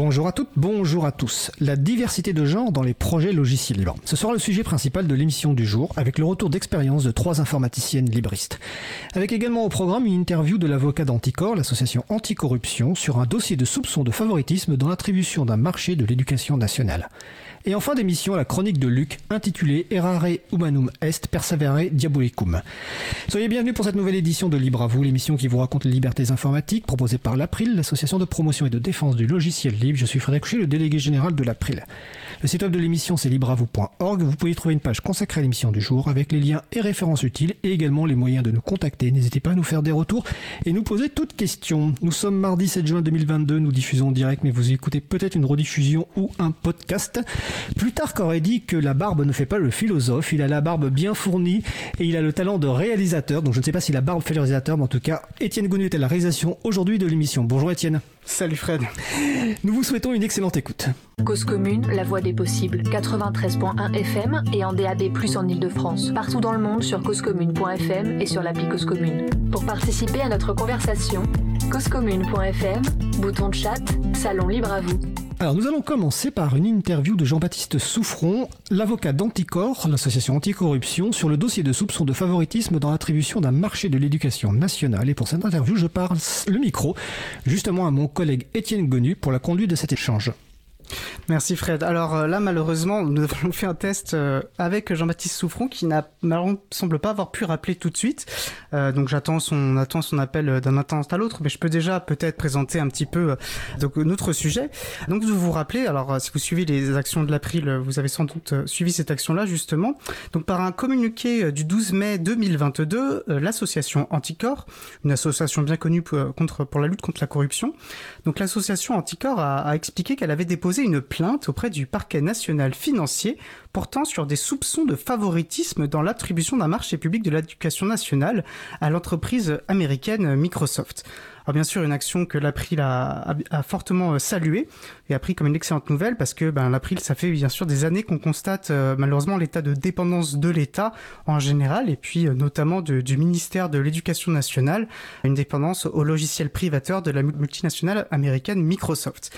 Bonjour à toutes, bonjour à tous. La diversité de genre dans les projets logiciels. Ce sera le sujet principal de l'émission du jour, avec le retour d'expérience de trois informaticiennes libristes. Avec également au programme une interview de l'avocat d'Anticor, l'association anticorruption, sur un dossier de soupçon de favoritisme dans l'attribution d'un marché de l'éducation nationale. Et en fin d'émission, la chronique de Luc, intitulée Errare Humanum Est Persevere Diabolicum. Soyez bienvenus pour cette nouvelle édition de Libre à vous, l'émission qui vous raconte les libertés informatiques, proposée par l'April, l'association de promotion et de défense du logiciel libre. Je suis Frédéric Couchet, le délégué général de l'April. Le site web de l'émission, c'est libreavou.org. Vous pouvez y trouver une page consacrée à l'émission du jour, avec les liens et références utiles, et également les moyens de nous contacter. N'hésitez pas à nous faire des retours et nous poser toutes questions. Nous sommes mardi 7 juin 2022, nous diffusons en direct, mais vous écoutez peut-être une rediffusion ou un podcast. Plutarque aurait dit que la barbe ne fait pas le philosophe, il a la barbe bien fournie et il a le talent de réalisateur. Donc je ne sais pas si la barbe fait le réalisateur, mais en tout cas, Étienne Gonu est à la réalisation aujourd'hui de l'émission. Bonjour Étienne. Salut Fred. Nous vous souhaitons une excellente écoute. Cause commune, la voix des possibles. 93.1 FM et en DAB+, en Ile-de-France. Partout dans le monde sur causecommune.fm et sur l'appli Cause Commune. Pour participer à notre conversation, causecommune.fm, bouton de chat, salon libre à vous. Alors nous allons commencer par une interview de Jean-Baptiste Souffron, l'avocat d'Anticor, l'association anticorruption, sur le dossier de soupçon de favoritisme dans l'attribution d'un marché de l'éducation nationale. Et pour cette interview, je parle le micro justement à mon collègue Étienne Gonu pour la conduite de cet échange. Merci Fred. Alors euh, là, malheureusement, nous avons fait un test euh, avec Jean-Baptiste Souffron qui n'a semble pas avoir pu rappeler tout de suite. Euh, donc j'attends son appel d'un instant à l'autre, mais je peux déjà peut-être présenter un petit peu donc notre sujet. Donc vous vous rappelez, alors si vous suivez les actions de l'April, vous avez sans doute suivi cette action-là justement. Donc par un communiqué du 12 mai 2022, l'association Anticor, une association bien connue pour, contre pour la lutte contre la corruption, donc l'association Anticor a expliqué qu'elle avait déposé une plainte auprès du parquet national financier portant sur des soupçons de favoritisme dans l'attribution d'un marché public de l'éducation nationale à l'entreprise américaine Microsoft. Alors bien sûr, une action que l'April a, fortement saluée et a pris comme une excellente nouvelle parce que ben, l'April, ça fait bien sûr des années qu'on constate euh, malheureusement l'état de dépendance de l'État en général et puis euh, notamment du ministère de l'Éducation nationale, une dépendance au logiciel privateur de la multinationale américaine Microsoft.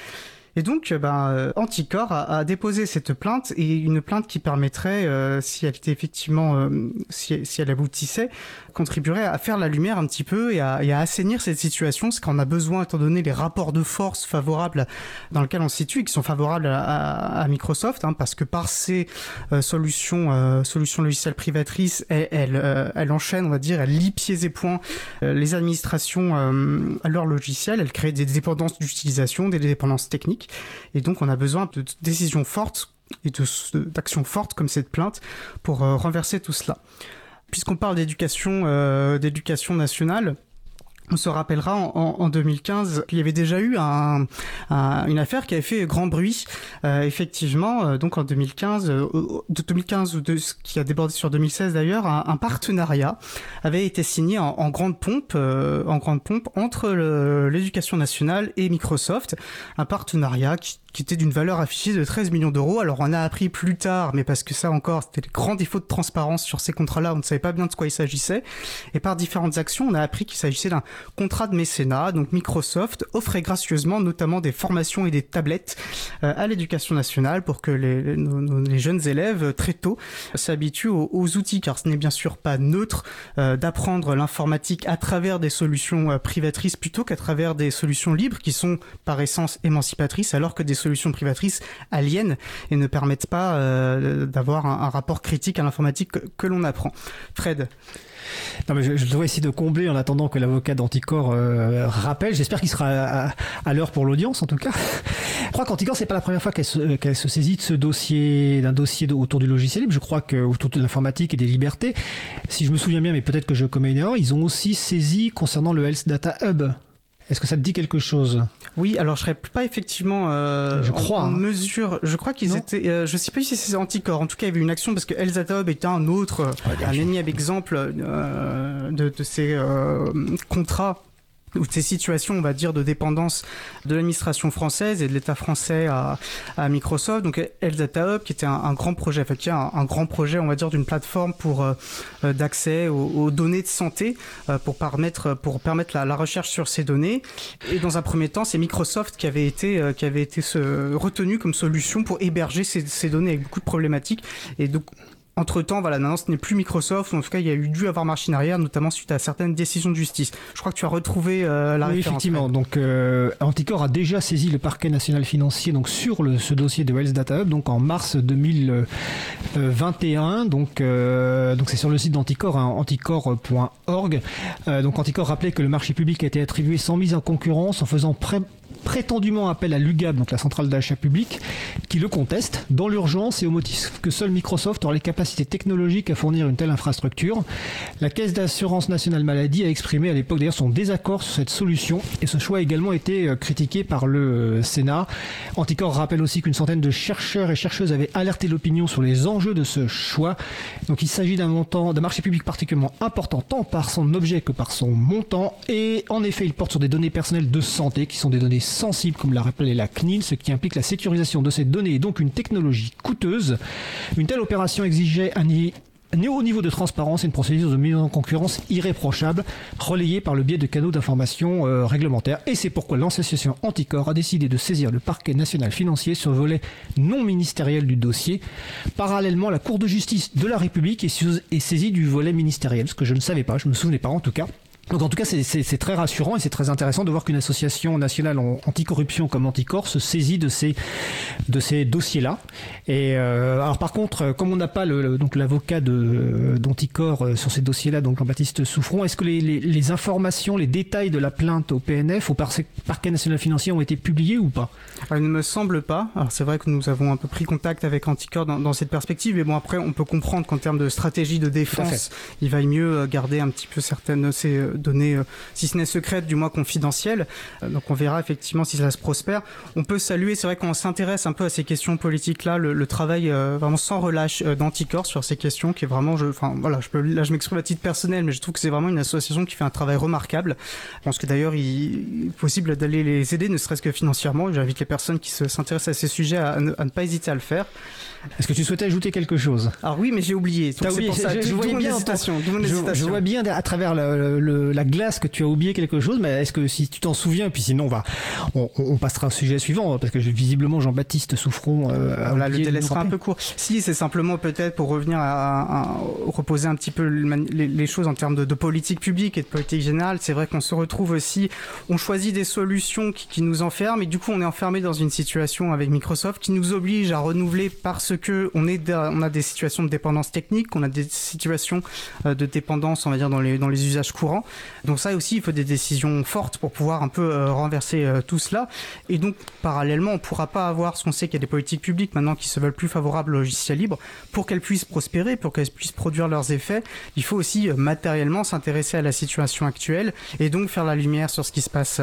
Et donc, ben, Anticor a, a, déposé cette plainte et une plainte qui permettrait, euh, si elle était effectivement, euh, si, si, elle aboutissait, contribuerait à faire la lumière un petit peu et à, et à assainir cette situation, ce qu'on a besoin étant donné les rapports de force favorables dans lesquels on se situe et qui sont favorables à, à, Microsoft, hein, parce que par ces euh, solutions, solutions logicielles privatrices, elle, elle, elle, enchaîne, on va dire, elle lie pieds et poings les administrations à leur logiciel, elle crée des dépendances d'utilisation, des dépendances techniques. Et donc, on a besoin de décisions fortes et d'actions fortes comme cette plainte pour euh, renverser tout cela. Puisqu'on parle d'éducation, euh, d'éducation nationale, on se rappellera en, en, 2015 qu'il y avait déjà eu un, un, une affaire qui avait fait grand bruit. Euh, effectivement, euh, donc en 2015, euh, de 2015 ou de ce qui a débordé sur 2016 d'ailleurs, un, un, partenariat avait été signé en, en grande pompe, euh, en grande pompe entre l'éducation nationale et Microsoft, un partenariat qui, qui était d'une valeur affichée de 13 millions d'euros. Alors on a appris plus tard, mais parce que ça encore, c'était le grand défaut de transparence sur ces contrats-là, on ne savait pas bien de quoi il s'agissait. Et par différentes actions, on a appris qu'il s'agissait d'un contrat de mécénat. Donc Microsoft offrait gracieusement notamment des formations et des tablettes euh, à l'éducation nationale pour que les, jeunes élèves très tôt s'habituent aux, outils, car ce n'est bien sûr pas neutre euh, d'apprendre l'informatique à travers des solutions euh, privatrices plutôt qu'à travers des solutions libres qui sont par essence émancipatrices, alors que des solutions privatrices aliènent et ne permettent pas euh, d'avoir un, rapport critique à l'informatique que, l'on apprend. Fred non, mais je, je, dois essayer de combler en attendant que l'avocat d'Anticor euh, rappelle. J'espère qu'il sera à, à l'heure pour l'audience, en tout cas. Je crois qu'Anticor, c'est pas la première fois qu'elle se, qu se, saisit de ce dossier, d'un dossier autour du logiciel libre. Je crois que autour de l'informatique et des libertés, si je me souviens bien, mais peut-être que je commets une erreur, ils ont aussi saisi concernant le Health Data Hub. Est-ce que ça te dit quelque chose? Oui, alors je serais pas effectivement euh, je crois, en, hein. mesure. Je crois qu'ils étaient. Euh, je sais pas si c'est Anticor. En tout cas, il y avait une action parce que Elzatob était un autre, ouais, un énième exemple euh, de, de, ces euh, contrats ou ces situations, on va dire, de dépendance de l'administration française et de l'État français à, à, Microsoft. Donc, Data Hub, qui était un, un grand projet, effectivement, un, un, grand projet, on va dire, d'une plateforme pour euh, d'accès aux, aux, données de santé euh, pour permettre pour permettre la, la, recherche sur ces données. Et dans un premier temps, c'est Microsoft qui avait été euh, qui avait été retenu comme solution pour héberger ces, ces données avec beaucoup de problématiques. Et donc, entre temps, voilà, maintenant ce n'est plus Microsoft, en tout cas il y a eu dû avoir marche en arrière, notamment suite à certaines décisions de justice. Je crois que tu as retrouvé euh, la oui, référence. Effectivement, donc euh, Anticor a déjà saisi le parquet national financier donc sur le, ce dossier de Wells Data Hub, donc en mars 2021. Donc euh, donc c'est sur le site d'Anticor, hein, anticor.org. Euh, donc Anticor rappelait que le marché public a été attribué sans mise en concurrence en faisant pré prétendument appel à l'UGAB, donc la centrale d'achat public, qui le conteste dans l'urgence et au motif que seul Microsoft aura les capacités technologiques à fournir une telle infrastructure. La Caisse d'assurance nationale maladie a exprimé à l'époque d'ailleurs son désaccord sur cette solution et ce choix a également été critiqué par le Sénat. Anticor rappelle aussi qu'une centaine de chercheurs et chercheuses avaient alerté l'opinion sur les enjeux de ce choix. Donc il s'agit d'un montant, d'un marché public particulièrement important tant par son objet que par son montant et en effet il porte sur des données personnelles de santé qui sont des données sensibles comme l'a rappelé la CNIL, ce qui implique la sécurisation de ces données et donc une technologie coûteuse. Une telle opération exigeait un haut niveau de transparence et une procédure de mise en concurrence irréprochable, relayée par le biais de canaux d'information euh, réglementaires. Et c'est pourquoi l'association Anticor a décidé de saisir le parquet national financier sur le volet non ministériel du dossier. Parallèlement, la Cour de justice de la République est saisie du volet ministériel, ce que je ne savais pas, je ne me souvenais pas en tout cas. Donc en tout cas, c'est très rassurant et c'est très intéressant de voir qu'une association nationale anticorruption comme Anticor se saisit de ces de ces dossiers-là. Et euh, alors par contre, comme on n'a pas le, donc l'avocat de d'Anticor euh, sur ces dossiers-là, donc Jean-Baptiste Souffron, est-ce que les, les, les, informations, les détails de la plainte au PNF, au parquet national financier, ont été publiés ou pas? Alors, Il ne me semble pas. Alors c'est vrai que nous avons un peu pris contact avec Anticor dans, dans cette perspective, mais bon après, on peut comprendre qu'en termes de stratégie de défense, il vaille mieux garder un petit peu certaines ces données, euh, si ce n'est secrètes, du moins confidentielles. Euh, donc on verra effectivement si ça se prospère. On peut saluer, c'est vrai qu'on s'intéresse un peu à ces questions politiques-là, le, le, travail euh, vraiment sans relâche euh, d'Anticor sur ces questions, qui est vraiment, je, enfin voilà, je peux, là je m'exprime à titre personnel, mais je trouve que c'est vraiment une association qui fait un travail remarquable. Je pense que d'ailleurs il est possible d'aller les aider, ne serait-ce que financièrement. J'invite les personnes qui s'intéressent à ces sujets à, à, ne, à ne pas hésiter à le faire. Est-ce que tu souhaitais ajouter quelque chose? Alors oui, mais j'ai oublié. As oublié. Ça, je, je, voyais bien je, vois bien à travers le, le, la glace que tu as oublié quelque chose, mais est-ce que si tu t'en souviens, et puis sinon on va, on, on, passera au sujet suivant parce que visiblement Jean-Baptiste Souffron. Euh, voilà, le délai sera un peu court. Si, c'est simplement peut-être pour revenir à, à, à, reposer un petit peu les, les choses en termes de, de, politique publique et de politique générale. C'est vrai qu'on se retrouve aussi, on choisit des solutions qui, qui nous enferment et du coup on est enfermé dans une situation avec Microsoft qui nous oblige à renouveler parce que on, est on a des situations de dépendance technique, on a des situations euh, de dépendance, on va dire, dans les, dans les usages courants. Donc ça aussi, il faut des décisions fortes pour pouvoir un peu euh, renverser euh, tout cela. Et donc, parallèlement, on ne pourra pas avoir, ce qu'on sait qu'il y a des politiques publiques maintenant qui se veulent plus favorables au logiciel libre, pour qu'elles puissent prospérer, pour qu'elles puissent produire leurs effets, il faut aussi matériellement s'intéresser à la situation actuelle et donc faire la lumière sur ce qui se passe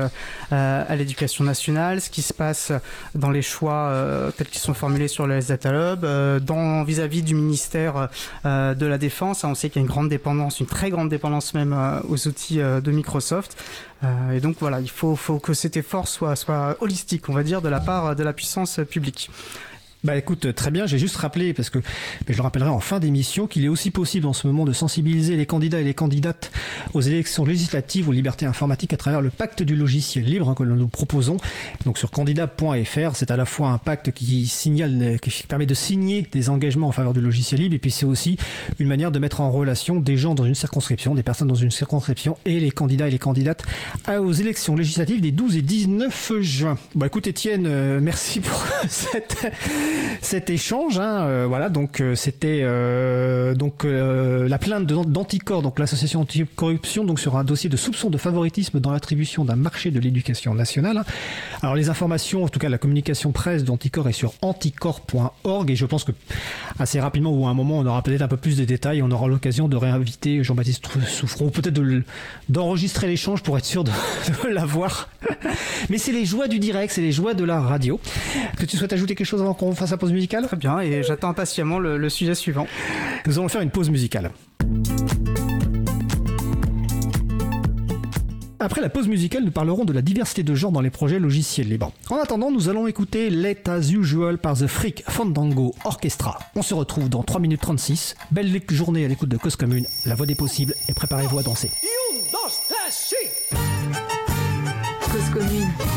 à l'éducation nationale, ce qui se passe dans les choix tels qu'ils sont formulés sur le Data Hub, vis-à-vis -vis du ministère euh, de la Défense. On sait qu'il y a une grande dépendance, une très grande dépendance même euh, aux outils euh, de Microsoft. et donc voilà, il faut, faut que cet effort soit, soit holistique, on va dire, de la part de la puissance publique. Bah écoute, très bien, j'ai juste rappelé, parce que je le rappellerai en fin d'émission, qu'il est aussi possible en ce moment de sensibiliser les candidats et les candidates aux élections législatives aux libertés informatiques à travers le pacte du logiciel libre hein, que nous proposons. Donc sur candidat.fr, c'est à la fois un pacte qui signale, qui permet de signer des engagements en faveur du logiciel libre, et puis c'est aussi une manière de mettre en relation des gens dans une circonscription, des personnes dans une circonscription, et les candidats et les candidates aux élections législatives des 12 et 19 juin. Bah écoute Étienne, euh, merci pour cette cet échange. Hein, euh, voilà, donc euh, c'était euh, donc la plainte d'Anticor, donc l'association anticorruption, donc sur un dossier de soupçon de favoritisme dans l'attribution d'un marché de l'éducation nationale. Alors les informations, en tout cas la communication presse d'Anticor est sur anticor.org et je pense que assez rapidement ou à un moment on aura peut-être un peu plus de détails, on aura l'occasion de réinviter Jean-Baptiste Souffron ou peut-être d'enregistrer de, l'échange pour être sûr de, de l'avoir. Mais c'est les joies du direct, c'est les joies de la radio. Que tu souhaites ajouter quelque chose avant qu'on fasse la pause musicale? Très bien, et j'attends impatiemment le, le sujet suivant. Nous allons faire une pause musicale. Après la pause musicale, nous parlerons de la diversité de genres dans les projets logiciels libres. En attendant, nous allons écouter Let As Usual par The Freak Fandango Orchestra. On se retrouve dans 3 minutes 36. Belle journée à l'écoute de Cause Commune, la voix des possibles, et préparez-vous à danser. Cause commune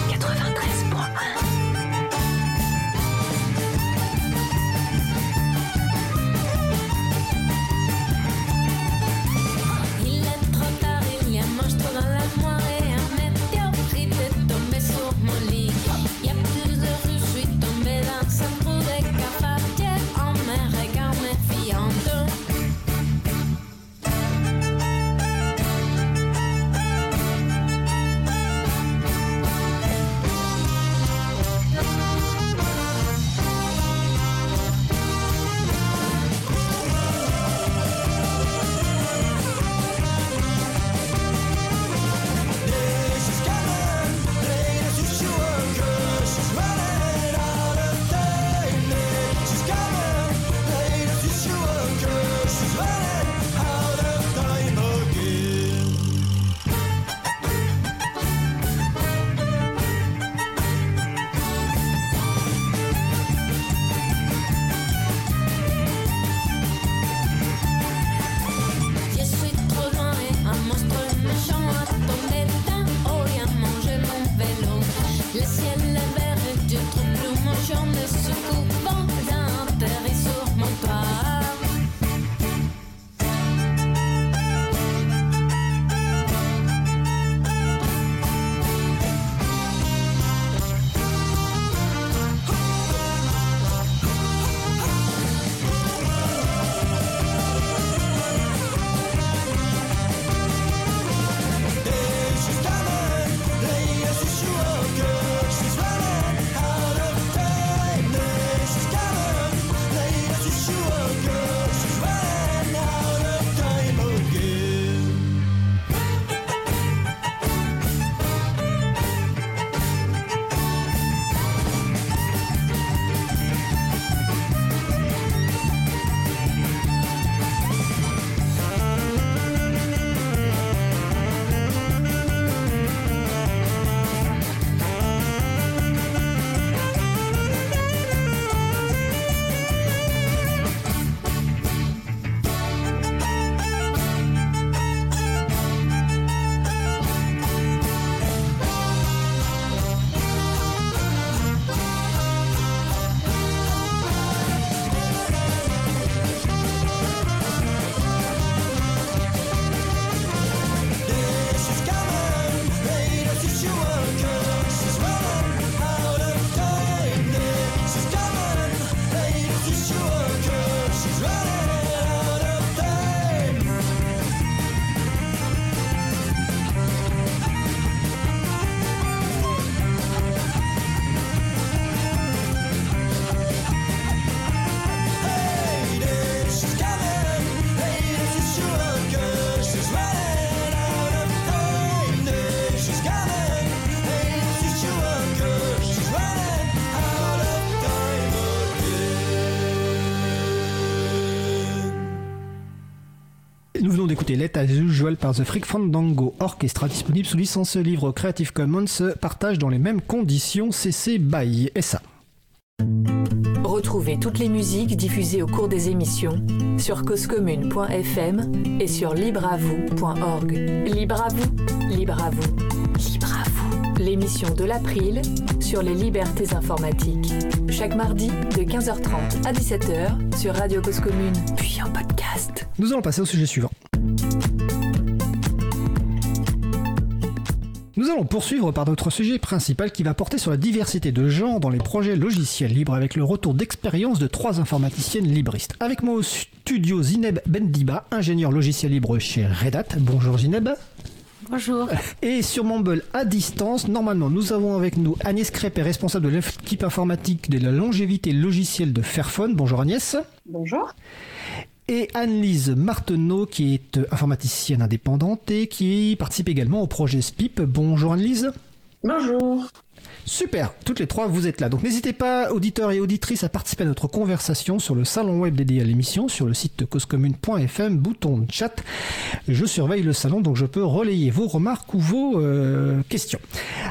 d'écouter Let As Usual par The Freak Fandango Orchestra, disponible sous licence livre Creative Commons, partage dans les mêmes conditions CC BY SA. Retrouvez toutes les musiques diffusées au cours des émissions sur causecommune.fm et sur libreavoue.org. Libre à vous, libre à vous, libre à vous. L'émission de l'April sur les libertés informatiques. Chaque mardi de 15h30 à 17h sur Radio Cause Commune, puis en podcast. Nous allons passer au sujet suivant. Nous allons poursuivre par notre sujet principal qui va porter sur la diversité de genres dans les projets logiciels libres avec le retour d'expérience de trois informaticiennes libristes. Avec moi au studio Zineb Bendiba, ingénieur logiciel libre chez Red Hat. Bonjour Zineb. Bonjour. Et sur Mumble à distance, normalement, nous avons avec nous Agnès Crépé, responsable de l'équipe informatique de la longévité logicielle de Fairphone. Bonjour Agnès. Bonjour et Anne-Lise Marteneau, qui est informaticienne indépendante et qui participe également au projet SPIP. Bonjour Anne-Lise. Bonjour. Super, toutes les trois, vous êtes là. Donc n'hésitez pas, auditeurs et auditrices, à participer à notre conversation sur le salon web dédié à l'émission, sur le site causecommune.fm, bouton chat. Je surveille le salon, donc je peux relayer vos remarques ou vos euh, questions.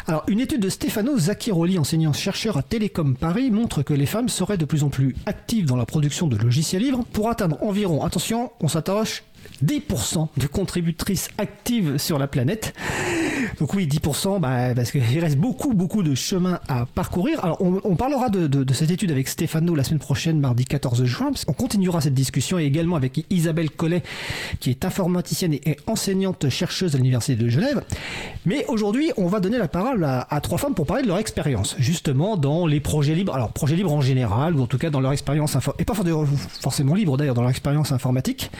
Alors, une étude de Stefano Zacchiroli, enseignant-chercheur à Télécom Paris, montre que les femmes seraient de plus en plus actives dans la production de logiciels libres pour atteindre environ, attention, on s'interroge, 10% de contributrices actives sur la planète. Donc oui, 10%, bah, parce qu'il reste beaucoup, beaucoup de chemin à parcourir. Alors, on, parlera de, cette étude avec Stéphano la semaine prochaine, mardi 14 juin. On continuera cette discussion et également avec Isabelle Collet, qui est informaticienne et enseignante chercheuse à l'Université de Genève. Mais aujourd'hui, on va donner la parole à, trois femmes pour parler de leur expérience, justement, dans les projets libres. Alors, projets libres en général, ou en tout cas dans leur expérience, et pas forcément libre d'ailleurs, dans leur expérience informatique.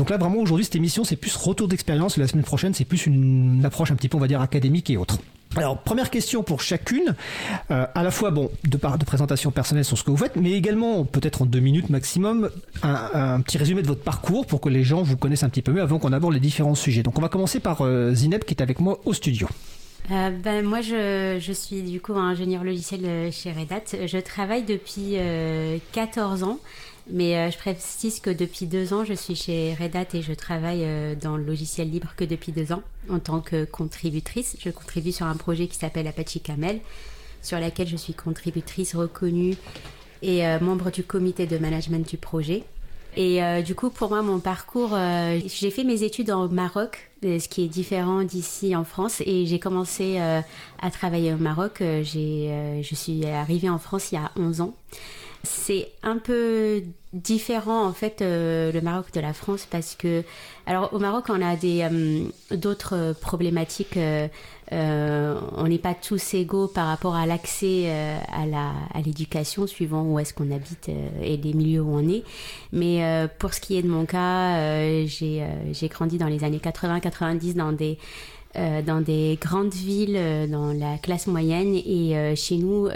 Donc là, vraiment, aujourd'hui, cette émission, c'est plus retour d'expérience. La semaine prochaine, c'est plus une approche un petit peu, on va dire, académique et autre. Alors, première question pour chacune, euh, à la fois, bon, de part de présentation personnelle sur ce que vous faites, mais également, peut-être en deux minutes maximum, un, petit résumé de votre parcours pour que les gens vous connaissent un petit peu mieux avant qu'on aborde les différents sujets. Donc, on va commencer par euh, Zineb qui est avec moi au studio. Euh, ben, moi, je, je, suis du coup ingénieur logiciel chez Red Hat. Je travaille depuis 14 ans. Mais euh, je précise que depuis deux ans, je suis chez Red Hat et je travaille euh, dans le logiciel libre que depuis deux ans en tant que contributrice. Je contribue sur un projet qui s'appelle Apache Camel, sur laquelle je suis contributrice reconnue et euh, membre du comité de management du projet. Et du coup, pour moi, mon parcours, j'ai fait mes études au Maroc, ce qui est différent d'ici en France. Et j'ai commencé à travailler au Maroc. je suis arrivée en France il y a 11 ans. C'est un peu différent en fait euh, le Maroc de la France parce que alors au Maroc on a des euh, d'autres problématiques euh, on n'est pas tous égaux par rapport à l'accès à la à l'éducation suivant où est-ce qu'on habite et les milieux où on est. Mais pour ce qui est de mon cas j'ai j'ai grandi dans les années 80 90 dans des dans des grandes villes dans la classe moyenne et chez nous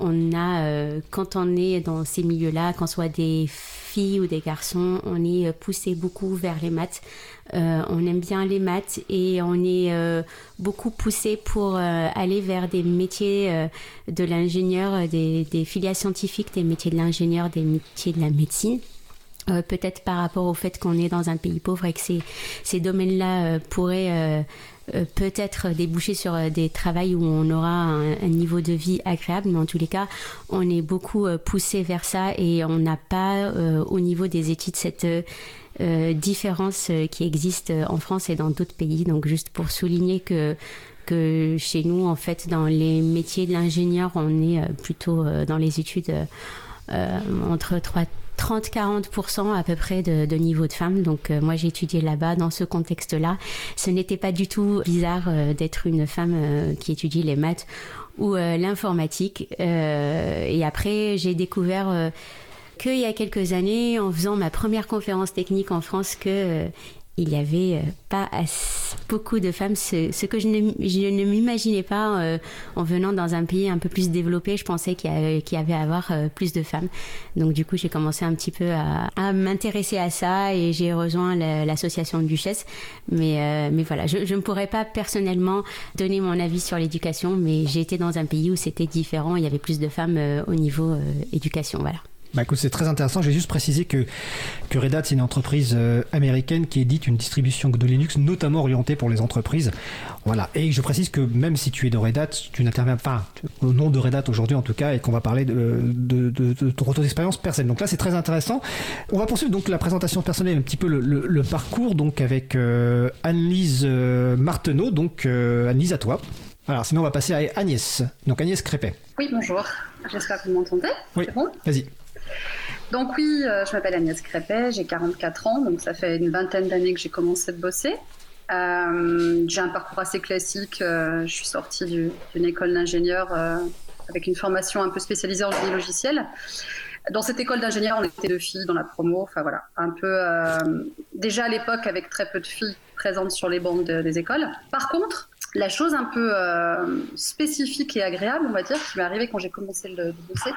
on a, euh, quand on est dans ces milieux-là, qu'on soit des filles ou des garçons, on est euh, poussé beaucoup vers les maths. Euh, on aime bien les maths et on est beaucoup poussé pour aller vers des métiers de l'ingénieur, des, des, filières scientifiques, des métiers de l'ingénieur, des métiers de la médecine. Peut-être par rapport au fait qu'on est dans un pays pauvre et que ces, domaines-là pourraient peut-être déboucher sur euh, des travails où on aura un, niveau de vie agréable, mais en tous les cas, on est beaucoup euh, poussé vers ça et on n'a pas au niveau des études cette différence qui existe en France et dans d'autres pays. Donc juste pour souligner que que chez nous, en fait, dans les métiers de l'ingénieur, on est plutôt dans les études entre 3 30-40% à peu près de, niveau de femmes. Donc euh, moi j'ai étudié là-bas dans ce contexte-là. Ce n'était pas du tout bizarre euh, d'être une femme euh, qui étudie les maths ou l'informatique. et après j'ai découvert qu'il y a quelques années, en faisant ma première conférence technique en France, que il n'y avait euh, pas beaucoup de femmes, ce, que je ne, m'imaginais pas euh, en venant dans un pays un peu plus développé. Je pensais qu'il y, avait à avoir euh, plus de femmes. Donc du coup, j'ai commencé un petit peu à, m'intéresser à ça et j'ai rejoint l'association Duchesse. Mais, mais voilà, je, ne pourrais pas personnellement donner mon avis sur l'éducation, mais j'ai été dans un pays où c'était différent. Il y avait plus de femmes au niveau éducation. Voilà. Bah écoute, c'est très intéressant. J'ai juste précisé que, que Red Hat, c'est une entreprise euh, américaine qui édite une distribution de Linux, notamment orientée pour les entreprises. Voilà. Et je précise que même si tu es de Red Hat, tu n'interviens pas au nom de Red Hat aujourd'hui en tout cas, et qu'on va parler de, de, de, de ton retour d'expérience personnelle. Donc là, c'est très intéressant. On va poursuivre donc la présentation personnelle, un petit peu le, le, parcours, donc avec euh, Annelise euh, Marteneau. Donc Annelise, à toi. Alors sinon, on va passer à Agnès. Donc Agnès Crépet. Oui, bonjour. J'espère que vous m'entendez. Oui, bon? Vas-y. Donc oui, euh, je m'appelle Agnès Crépet, j'ai 44 ans, donc ça fait une vingtaine d'années que j'ai commencé de bosser. Euh, j'ai un parcours assez classique, euh, je suis sortie d'une école d'ingénieur avec une formation un peu spécialisée en génie logiciel. Dans cette école d'ingénieur, on était deux filles dans la promo, enfin voilà, un peu déjà à l'époque avec très peu de filles présentes sur les bancs des écoles. Par contre, la chose un peu spécifique et agréable, on va dire, qui m'est arrivée quand j'ai commencé le, bosser,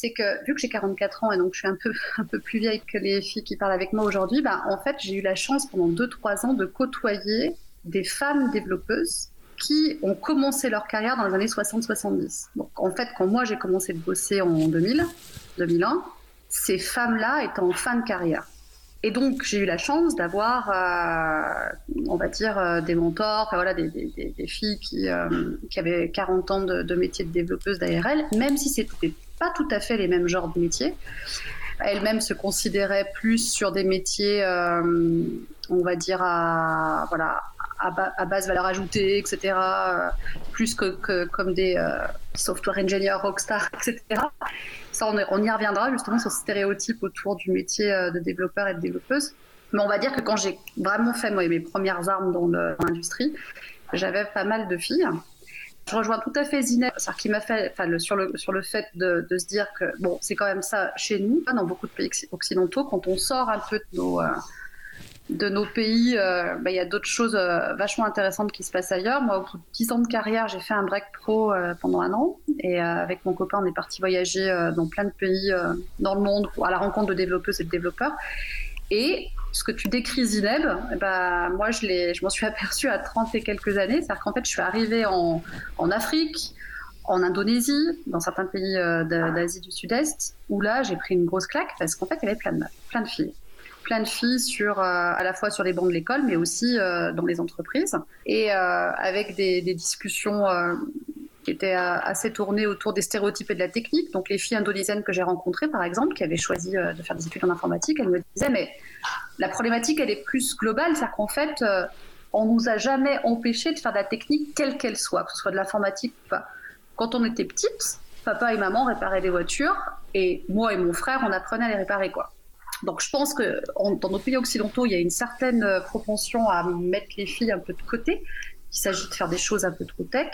c'est que vu que j'ai 44 ans et donc je suis un peu, un peu plus vieille que les filles qui parlent avec moi aujourd'hui, bah, en fait, j'ai eu la chance pendant 2-3 ans de côtoyer des femmes développeuses qui ont commencé leur carrière dans les années 60-70. Donc en fait, quand moi j'ai commencé de bosser en 2000, 2001, ces femmes-là étaient en fin de carrière. Et donc, j'ai eu la chance d'avoir, euh, on va dire, euh, des mentors, voilà, des, filles qui, euh, avaient 40 ans de, métier de développeuse d'ARL, même si c'était pas tout à fait les mêmes genres de métiers. Elles-mêmes se considéraient plus sur des métiers, on va dire, à, voilà, à, base valeur ajoutée, etc., plus que, que, comme des software engineers, rockstar, etc on, y reviendra justement sur ce stéréotype autour du métier euh, de développeur et de développeuse. Mais on va dire que quand j'ai vraiment fait mes premières armes dans l'industrie, j'avais pas mal de filles. Je rejoins tout à fait Zineb, qui m'a fait, enfin, sur, le, sur le fait de, se dire que bon, c'est quand même ça chez nous, dans beaucoup de pays occidentaux, quand on sort un peu de nos, euh, de nos pays, euh, bah, il y a d'autres choses euh, vachement intéressantes qui se passent ailleurs. Moi, au bout de 10 ans de carrière, j'ai fait un break pro euh, pendant un an. Et avec mon copain, on est parti voyager dans plein de pays dans le monde à la rencontre de développeuses et de développeurs. Et ce que tu décris, Zineb, bah, moi, je, m'en suis aperçue à 30 et quelques années. C'est-à-dire qu'en fait, je suis arrivée en, Afrique, en Indonésie, dans certains pays d'Asie du Sud-Est, où là, j'ai pris une grosse claque parce qu'en fait, il y avait plein de filles plein de filles sur, euh, à la fois sur les bancs de l'école, mais aussi euh, dans les entreprises, et euh, avec des, discussions qui étaient assez tournées autour des stéréotypes et de la technique. Donc les filles indonésiennes que j'ai rencontrées, par exemple, qui avaient choisi de faire des études en informatique, elles me disaient, mais la problématique, elle est plus globale, c'est-à-dire qu'en fait, on nous a jamais empêché de faire de la technique quelle qu'elle soit, que ce soit de l'informatique ou pas. Quand on était petite, papa et maman réparaient des voitures, et moi et mon frère, on apprenait à les réparer, quoi. Donc je pense que dans nos pays occidentaux, il y a une certaine euh, propension à mettre les filles un peu de côté, qu'il s'agit de faire des choses un peu trop tech,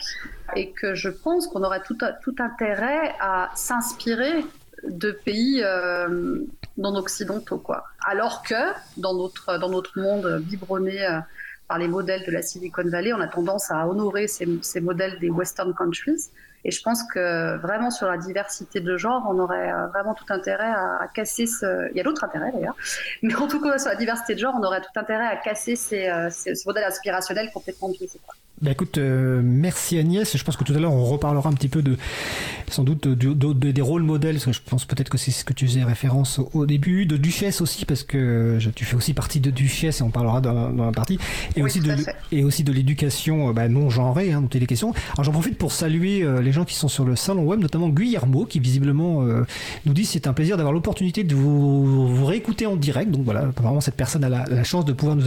et que je pense qu'on aurait tout, intérêt à s'inspirer de pays euh, non occidentaux, quoi. Alors que dans notre, dans notre monde biberonné euh, par les modèles de la Silicon Valley, on a tendance à honorer ces modèles des Western countries et je pense que vraiment sur la diversité de genre, on aurait euh, vraiment tout intérêt à, casser ce. Il y a d'autres intérêts d'ailleurs, mais en tout cas sur la diversité de genre, on aurait tout intérêt à casser ces, euh, ces, ce modèle aspirationnel complètement biaisé. Bah écoute, euh, merci Agnès. Je pense que tout à l'heure on reparlera un petit peu de, sans doute, des rôles modèles. Parce que je pense peut-être que c'est ce que tu faisais référence au, début, de Duchesse aussi, parce que tu fais aussi partie de Duchesse et on parlera dans, dans la partie, et aussi de et aussi de l'éducation bah, non genrée, hein, dont il est question. Alors j'en profite pour saluer euh, les gens qui sont sur le salon web, notamment Guillermo, qui visiblement euh, nous dit c'est un plaisir d'avoir l'opportunité de vous, vous, réécouter en direct. Donc voilà, apparemment cette personne a la, chance de pouvoir nous,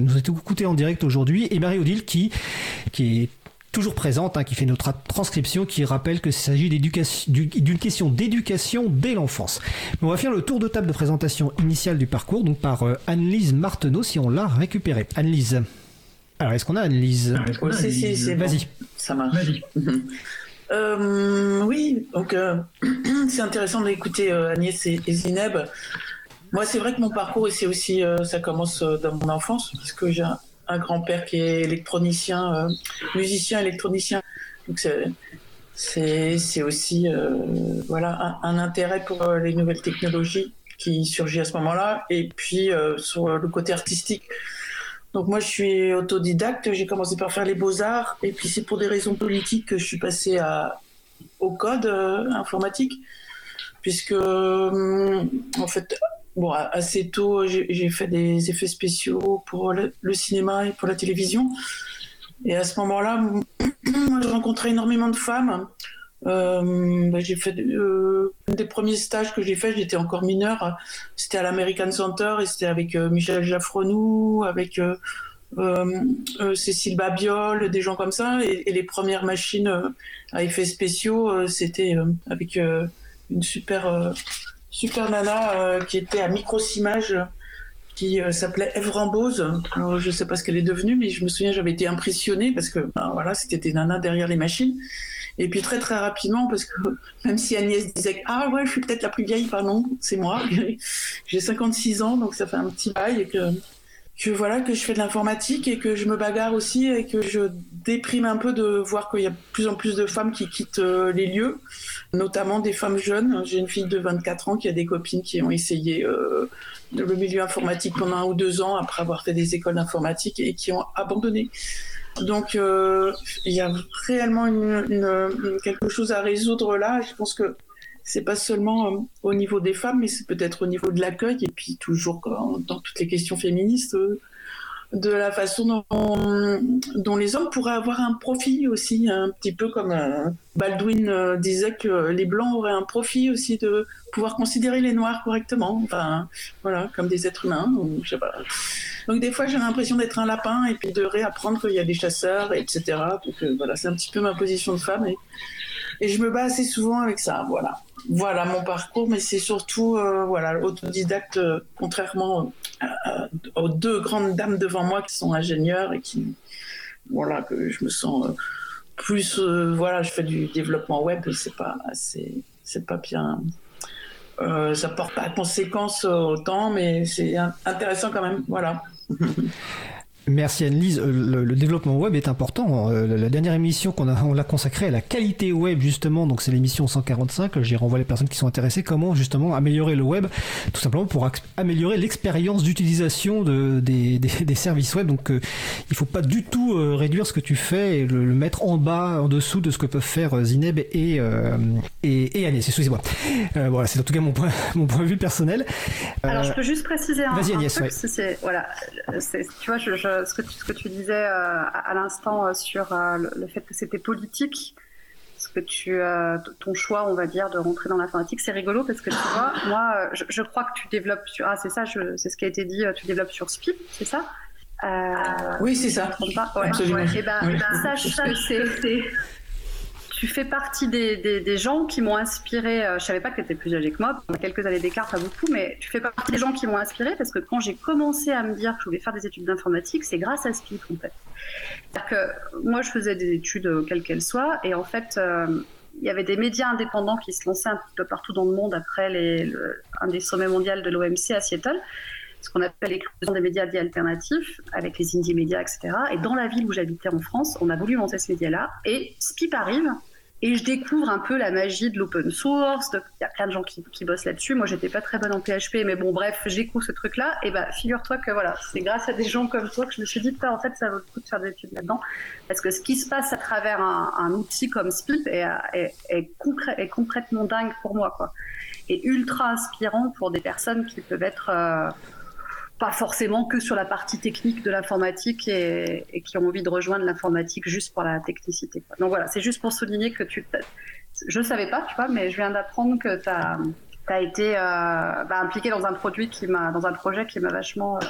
nous écouter en direct aujourd'hui, et Marie Odile qui qui est toujours présente, hein, qui fait notre transcription, qui rappelle qu'il s'agit d'une question d'éducation dès l'enfance. On va faire le tour de table de présentation initiale du parcours, donc par euh, Anne-Lise Marteneau, si on l'a récupéré. Anne-Lise. Alors, est-ce qu'on a Anne-Lise Oui, c'est Vas-y. Ça marche. Euh, oui, donc euh, c'est intéressant d'écouter Agnès et, et, Zineb. Moi, c'est vrai que mon parcours, c'est aussi, ça commence dans mon enfance, parce que j'ai un grand-père qui est électronicien, euh, musicien électronicien. Donc c'est aussi euh, voilà un, intérêt pour euh, les nouvelles technologies qui surgit à ce moment-là. Et puis sur le côté artistique. Donc moi je suis autodidacte, j'ai commencé par faire les beaux-arts et puis c'est pour des raisons politiques que je suis passé à, au code informatique puisque en fait bon, assez tôt, j'ai fait des effets spéciaux pour le, cinéma et pour la télévision. Et à ce moment-là, j'ai rencontré énormément de femmes. Euh, bah, j'ai fait euh, des premiers stages que j'ai fait, j'étais encore mineure. C'était à l'American Center et c'était avec euh, Michel Jaffronou, avec Cécile Babiol, des gens comme ça. Et les premières machines à effets spéciaux, c'était avec une super super nana euh, qui était à Microsimage qui euh, s'appelait Eve Rambose. Je sais pas ce qu'elle est devenue, mais je me souviens, j'avais été impressionnée parce que ben, voilà, c'était des nanas derrière les machines. Et puis très très rapidement, parce que même si Agnès disait ah ouais, je suis peut-être la plus vieille, pardon, c'est moi. J'ai 56 ans, donc ça fait un petit bail que voilà que je fais de l'informatique et que je me bagarre aussi et que je déprime un peu de voir qu'il y a de plus en plus de femmes qui quittent euh, les lieux, notamment des femmes jeunes. J'ai une fille de 24 ans qui a des copines qui ont essayé euh, le milieu informatique pendant un ou deux ans après avoir fait des écoles d'informatique et qui ont abandonné Donc, il y a réellement une, quelque chose à résoudre là. Je pense que c'est pas seulement au niveau des femmes, mais c'est peut-être au niveau de l'accueil et puis toujours dans toutes les questions féministes de la façon dont, les hommes pourraient avoir un profit aussi, un petit peu comme euh, Baldwin euh, disait que les blancs auraient un profit aussi de pouvoir considérer les noirs correctement, enfin voilà, comme des êtres humains. Donc des fois j'ai l'impression d'être un lapin et puis de réapprendre qu'il y a des chasseurs, etc. Donc euh, voilà, c'est un petit peu ma position de femme et, et je me bats assez souvent avec ça, voilà voilà mon parcours, mais c'est surtout euh, voilà autodidacte, euh, contrairement euh, aux deux grandes dames devant moi qui sont ingénieures et qui voilà que je me sens plus voilà je fais du développement web et c'est pas c'est pas bien ça porte pas conséquence autant mais c'est intéressant quand même voilà Merci Anne-Lise. Euh, le, développement web est important. Euh, la dernière émission qu'on a, on l'a consacrée à la qualité web justement, donc c'est l'émission 145. J'y renvoie les personnes qui sont intéressées. Comment justement améliorer le web, tout simplement pour améliorer l'expérience d'utilisation de, des, des, services web. Donc euh, il faut pas du tout réduire ce que tu fais et le, mettre en bas, en dessous de ce que peuvent faire Zineb et et, et Agnès. Excusez-moi. voilà, c'est en tout cas mon point mon point de vue personnel. Alors je peux juste préciser un, Vas-y Agnès. truc, c'est, voilà, tu vois, je ce, que tu, ce que tu disais euh, à, l'instant euh, sur euh, le, fait que c'était politique, ce que tu, ton choix, on va dire, de rentrer dans l'informatique, c'est rigolo parce que tu vois, moi, je, crois que tu développes sur, ah c'est ça, c'est ce qui a été dit, tu développes sur SPIP, c'est ça? Oui, c'est ça. Ouais. Absolument. Et eh ben, oui. sache que c'est tu fais partie des, gens qui m'ont inspiré. Euh, je savais pas que tu étais plus âgé que moi, on a quelques années d'écart, pas beaucoup, mais tu fais partie des gens qui m'ont inspiré parce que quand j'ai commencé à me dire que je voulais faire des études d'informatique, c'est grâce à Speak en fait. cest que moi, je faisais des études euh, quelles qu'elles soient, et en fait, euh, il y avait des médias indépendants qui se lançaient un peu partout dans le monde après un des sommets mondiaux de l'OMC à Seattle ce qu'on appelle l'éclosion des médias dits alternatifs, avec les indie médias, etc. Et dans la ville où j'habitais en France, on a voulu monter ce média-là. Et SPIP arrive, et je découvre un peu la magie de l'open source. Il y a plein de gens qui, bossent là-dessus. Moi, j'étais pas très bonne en PHP, mais bon, bref, j'ai découvre ce truc-là. Et ben, figure-toi que voilà, c'est grâce à des gens comme toi que je me suis dit, en fait, ça vaut le coup de faire des études là-dedans. Parce que ce qui se passe à travers un, outil comme Split est, est, concrètement dingue pour moi, quoi. Et ultra inspirant pour des personnes qui peuvent être euh, pas forcément que sur la partie technique de l'informatique et, qui ont envie de rejoindre l'informatique juste pour la technicité. Donc voilà, c'est juste pour souligner que tu... Je savais pas, tu vois, mais je viens d'apprendre que tu as, été euh, bah, impliqué dans un produit qui m'a, dans un projet qui m'a vachement euh,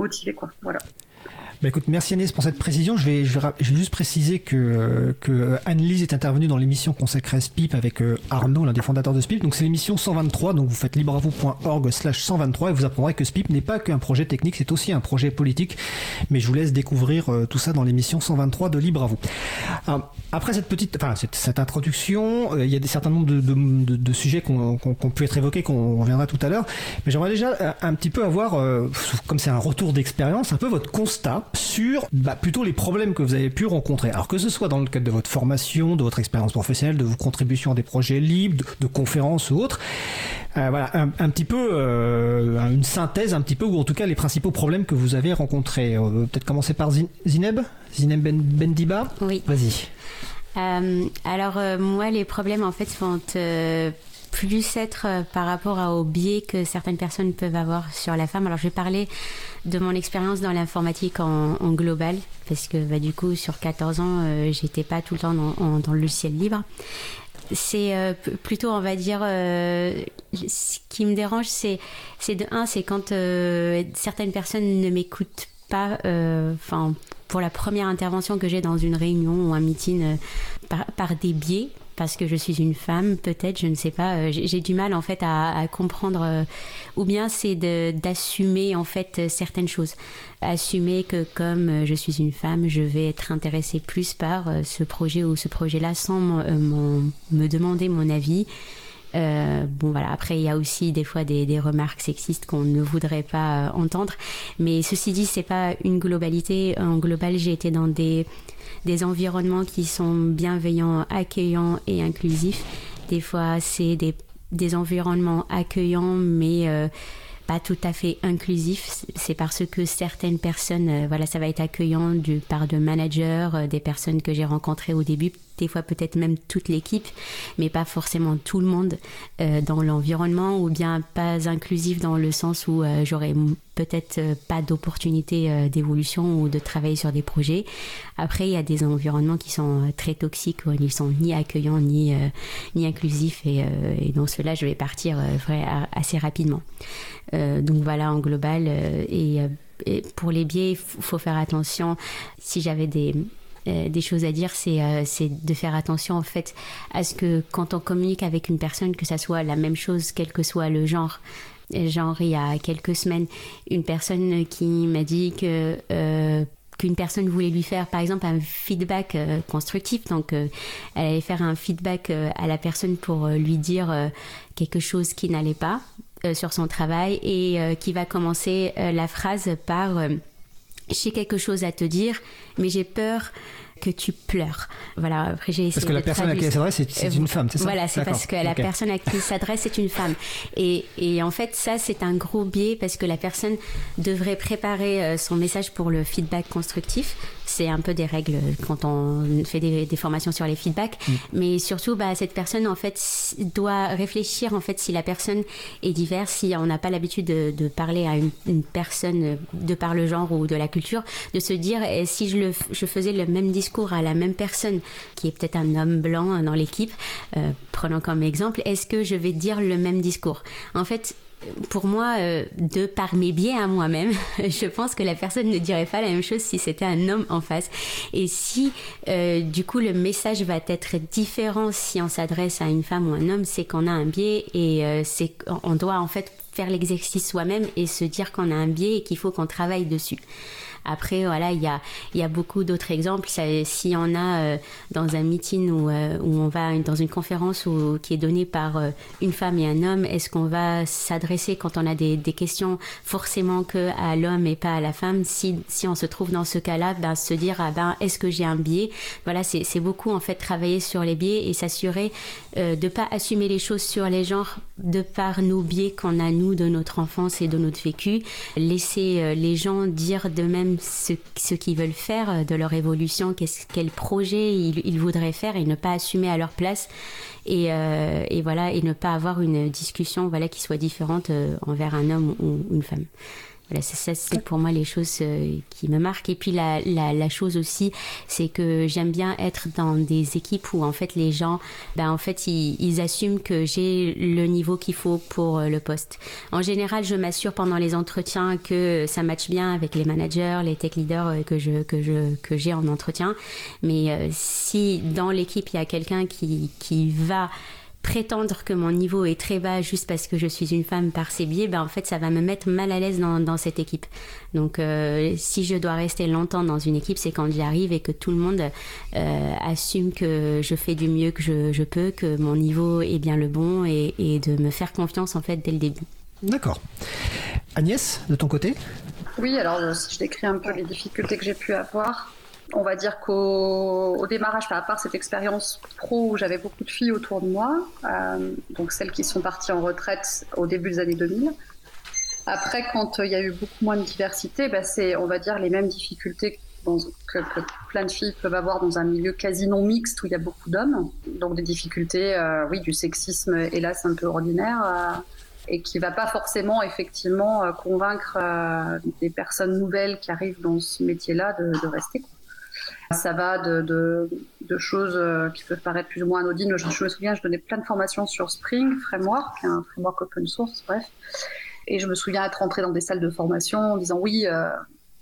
motivé, quoi. Voilà. Bah écoute, merci Agnès pour cette précision. Je vais, je vais, juste préciser que, que Anne-Lise est intervenue dans l'émission consacrée à SPIP avec euh, Arnaud, l'un des fondateurs de SPIP. Donc c'est l'émission 123, donc vous faites libravou.org slash 123 et vous apprendrez que SPIP n'est pas qu'un projet technique, c'est aussi un projet politique. Mais je vous laisse découvrir euh, tout ça dans l'émission 123 de Libre après cette petite, enfin cette, cette introduction, euh, il y a des certain nombre de, de, de, sujets qu'on qu peut être évoqués, qu'on reviendra tout à l'heure. Mais j'aimerais déjà un petit peu avoir, comme c'est un retour d'expérience, un peu votre constat sur bah, plutôt les problèmes que vous avez pu rencontrer. Alors que ce soit dans le cadre de votre formation, de votre expérience professionnelle, de vos contributions à des projets libres, de, conférences ou autres. Euh, voilà, un, petit peu euh, une synthèse, un petit peu, ou en tout cas les principaux problèmes que vous avez rencontrés. Euh, peut-être commencer par Zineb Zineb ben, Bendiba? Oui. Vas-y. alors moi les problèmes en fait sont plus être par rapport au biais que certaines personnes peuvent avoir sur la femme. Alors je vais parler de mon expérience dans l'informatique en, global, parce que bah, du coup, sur 14 ans, euh, j'étais pas tout le temps dans, le logiciel libre. C'est euh, plutôt, on va dire, euh, ce qui me dérange, c'est, de un, c'est quand certaines personnes ne m'écoutent pas, enfin, pour la première intervention que j'ai dans une réunion ou un meeting par des biais parce que je suis une femme, peut-être, je ne sais pas. Euh, j'ai du mal en fait à, comprendre, euh, ou bien c'est d'assumer en fait certaines choses, assumer que comme euh, je suis une femme, je vais être intéressée plus par ce projet ou ce projet-là sans me demander mon avis. bon voilà, après il y a aussi des fois des, des remarques sexistes qu'on ne voudrait pas entendre, mais ceci dit c'est pas une globalité. En global, j'ai été dans des des environnements qui sont bienveillants, accueillants et inclusifs. Des fois, c'est des, des, environnements accueillants, mais euh, pas tout à fait inclusif. C'est parce que certaines personnes, voilà, ça va être accueillant du par de managers, des personnes que j'ai rencontrées au début des fois peut-être même toute l'équipe, mais pas forcément tout le monde euh, dans l'environnement, ou bien pas inclusif dans le sens où euh, j'aurais peut-être euh, pas d'opportunité d'évolution ou de travailler sur des projets. Après, il y a des environnements qui sont très toxiques, où ils sont ni accueillants ni, ni inclusifs, et, et dans cela, je vais partir assez rapidement. donc voilà, en global, et, et pour les biais, il faut faire attention. Si j'avais des euh, des choses à dire, euh, c'est de faire attention en fait à ce que quand on communique avec une personne, que ça soit la même chose, quel que soit le genre. Genre, il y a quelques semaines, une personne qui m'a dit que euh, qu'une personne voulait lui faire par exemple un feedback constructif donc elle allait faire un feedback à la personne pour lui dire quelque chose qui n'allait pas sur son travail et qui va commencer la phrase par j'ai quelque chose à te dire, mais j'ai peur que tu pleures. Voilà, après j'ai Parce que la personne à qui elle s'adresse, c'est une femme, c'est ça Voilà, c'est parce que la personne à qui elle s'adresse, c'est une femme. Et, et, en fait, ça, c'est un gros biais parce que la personne devrait préparer euh, son message pour le feedback constructif. C'est un peu des règles quand on fait des, formations sur les feedbacks. Mm. Mais surtout, bah, cette personne, en fait, doit réfléchir, en fait, si la personne est diverse, si on n'a pas l'habitude de, parler à une, personne de par le genre ou de la culture, de se dire, eh, si je, le, je faisais le même discours à la même personne, qui est peut-être un homme blanc dans l'équipe, euh, prenons comme exemple, est-ce que je vais dire le même discours? En fait, pour moi, euh, de par mes biais à moi-même, je pense que la personne ne dirait pas la même chose si c'était un homme en face. Et si, euh, du coup, le message va être différent si on s'adresse à une femme ou un homme, c'est qu'on a un biais et euh, c'est on doit en fait faire l'exercice soi-même et se dire qu'on a un biais et qu'il faut qu'on travaille dessus. Après, voilà, il y a, y a beaucoup d'autres exemples. Si on a euh, dans un meeting ou euh, où, on va dans une conférence où, qui est donnée par euh, une femme et un homme, est-ce qu'on va s'adresser quand on a des, des questions forcément que à l'homme et pas à la femme? Si, si on se trouve dans ce cas-là, ben, se dire ah ben est-ce que j'ai un biais? Voilà, c'est beaucoup en fait travailler sur les biais et s'assurer de de pas assumer les choses sur les genres de par nos biais qu'on a nous de notre enfance et de notre vécu. Laisser les gens dire de même ce, qu'ils veulent faire euh, de leur évolution, quel projet ils, voudraient faire et ne pas assumer à leur place et, euh, et, voilà et ne pas avoir une discussion voilà qui soit différente euh, envers un homme ou une femme. Voilà, ça, c'est pour moi les choses euh, qui me marquent. Et puis la, la, chose aussi, c'est que j'aime bien être dans des équipes où en fait les gens, ben en fait ils, assument que j'ai le niveau qu'il faut pour euh, le poste. En général, je m'assure pendant les entretiens que ça matche bien avec les managers, les tech leaders euh, que je que je que j'ai en entretien. Mais si dans l'équipe il y a quelqu'un qui qui va prétendre que mon niveau est très bas juste parce que je suis une femme par ses biais, ben en fait ça va me mettre mal à l'aise dans, dans, cette équipe. Donc euh, si je dois rester longtemps dans une équipe, c'est quand j'y arrive et que tout le monde euh, assume que je fais du mieux que je, je, peux, que mon niveau est bien le bon et, et de me faire confiance en fait dès le début. D'accord. Agnès, de ton côté? Oui, alors si je décris un peu les difficultés que j'ai pu avoir, on va dire qu'au démarrage, à part cette expérience pro où j'avais beaucoup de filles autour de moi, euh, donc celles qui sont parties en retraite au début des années 2000. Après, quand euh, il y a eu beaucoup moins de diversité, bah, c'est, on va dire, les mêmes difficultés que, plein de filles peuvent avoir dans un milieu quasi non mixte où il y a beaucoup d'hommes. Donc des difficultés, euh, oui, du sexisme, hélas, un peu ordinaire et qui va pas forcément effectivement convaincre des personnes nouvelles qui arrivent dans ce métier-là de, de rester. Ça va de, choses euh, qui peuvent paraître plus ou moins anodines. Je, me souviens, je donnais plein de formations sur Spring Framework, un framework open source, bref. Et je me souviens être rentrée dans des salles de formation en disant oui, euh,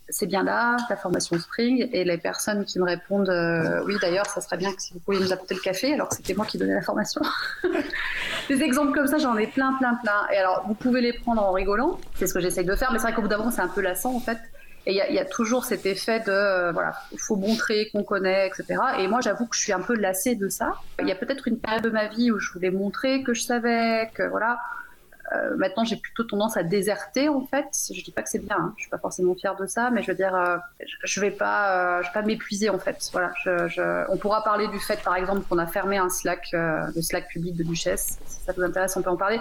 c'est bien là, la formation Spring. Et les personnes qui me répondent euh, oui, d'ailleurs, ça serait bien que si vous pouviez nous apporter le café, alors que c'était moi qui donnais la formation. des exemples comme ça, j'en ai plein, plein, plein. Et alors, vous pouvez les prendre en rigolant, c'est ce que j'essaye de faire, mais c'est vrai qu'au bout d'un moment, c'est un peu lassant en fait. Et il y, a toujours cet effet de, euh, voilà, il faut montrer qu'on connaît, etc. Et moi, j'avoue que je suis un peu lassée de ça. Il y a peut-être une période de ma vie où je voulais montrer que je savais, que voilà. Euh, maintenant, j'ai plutôt tendance à déserter en fait. Je dis pas que c'est bien, hein. je suis pas forcément fière de ça, mais je veux dire, euh, je vais pas, euh, je vais pas m'épuiser en fait. Voilà, je, je... on pourra parler du fait, par exemple, qu'on a fermé un Slack, le Slack public de Duchesse. Si ça vous intéresse, on peut en parler.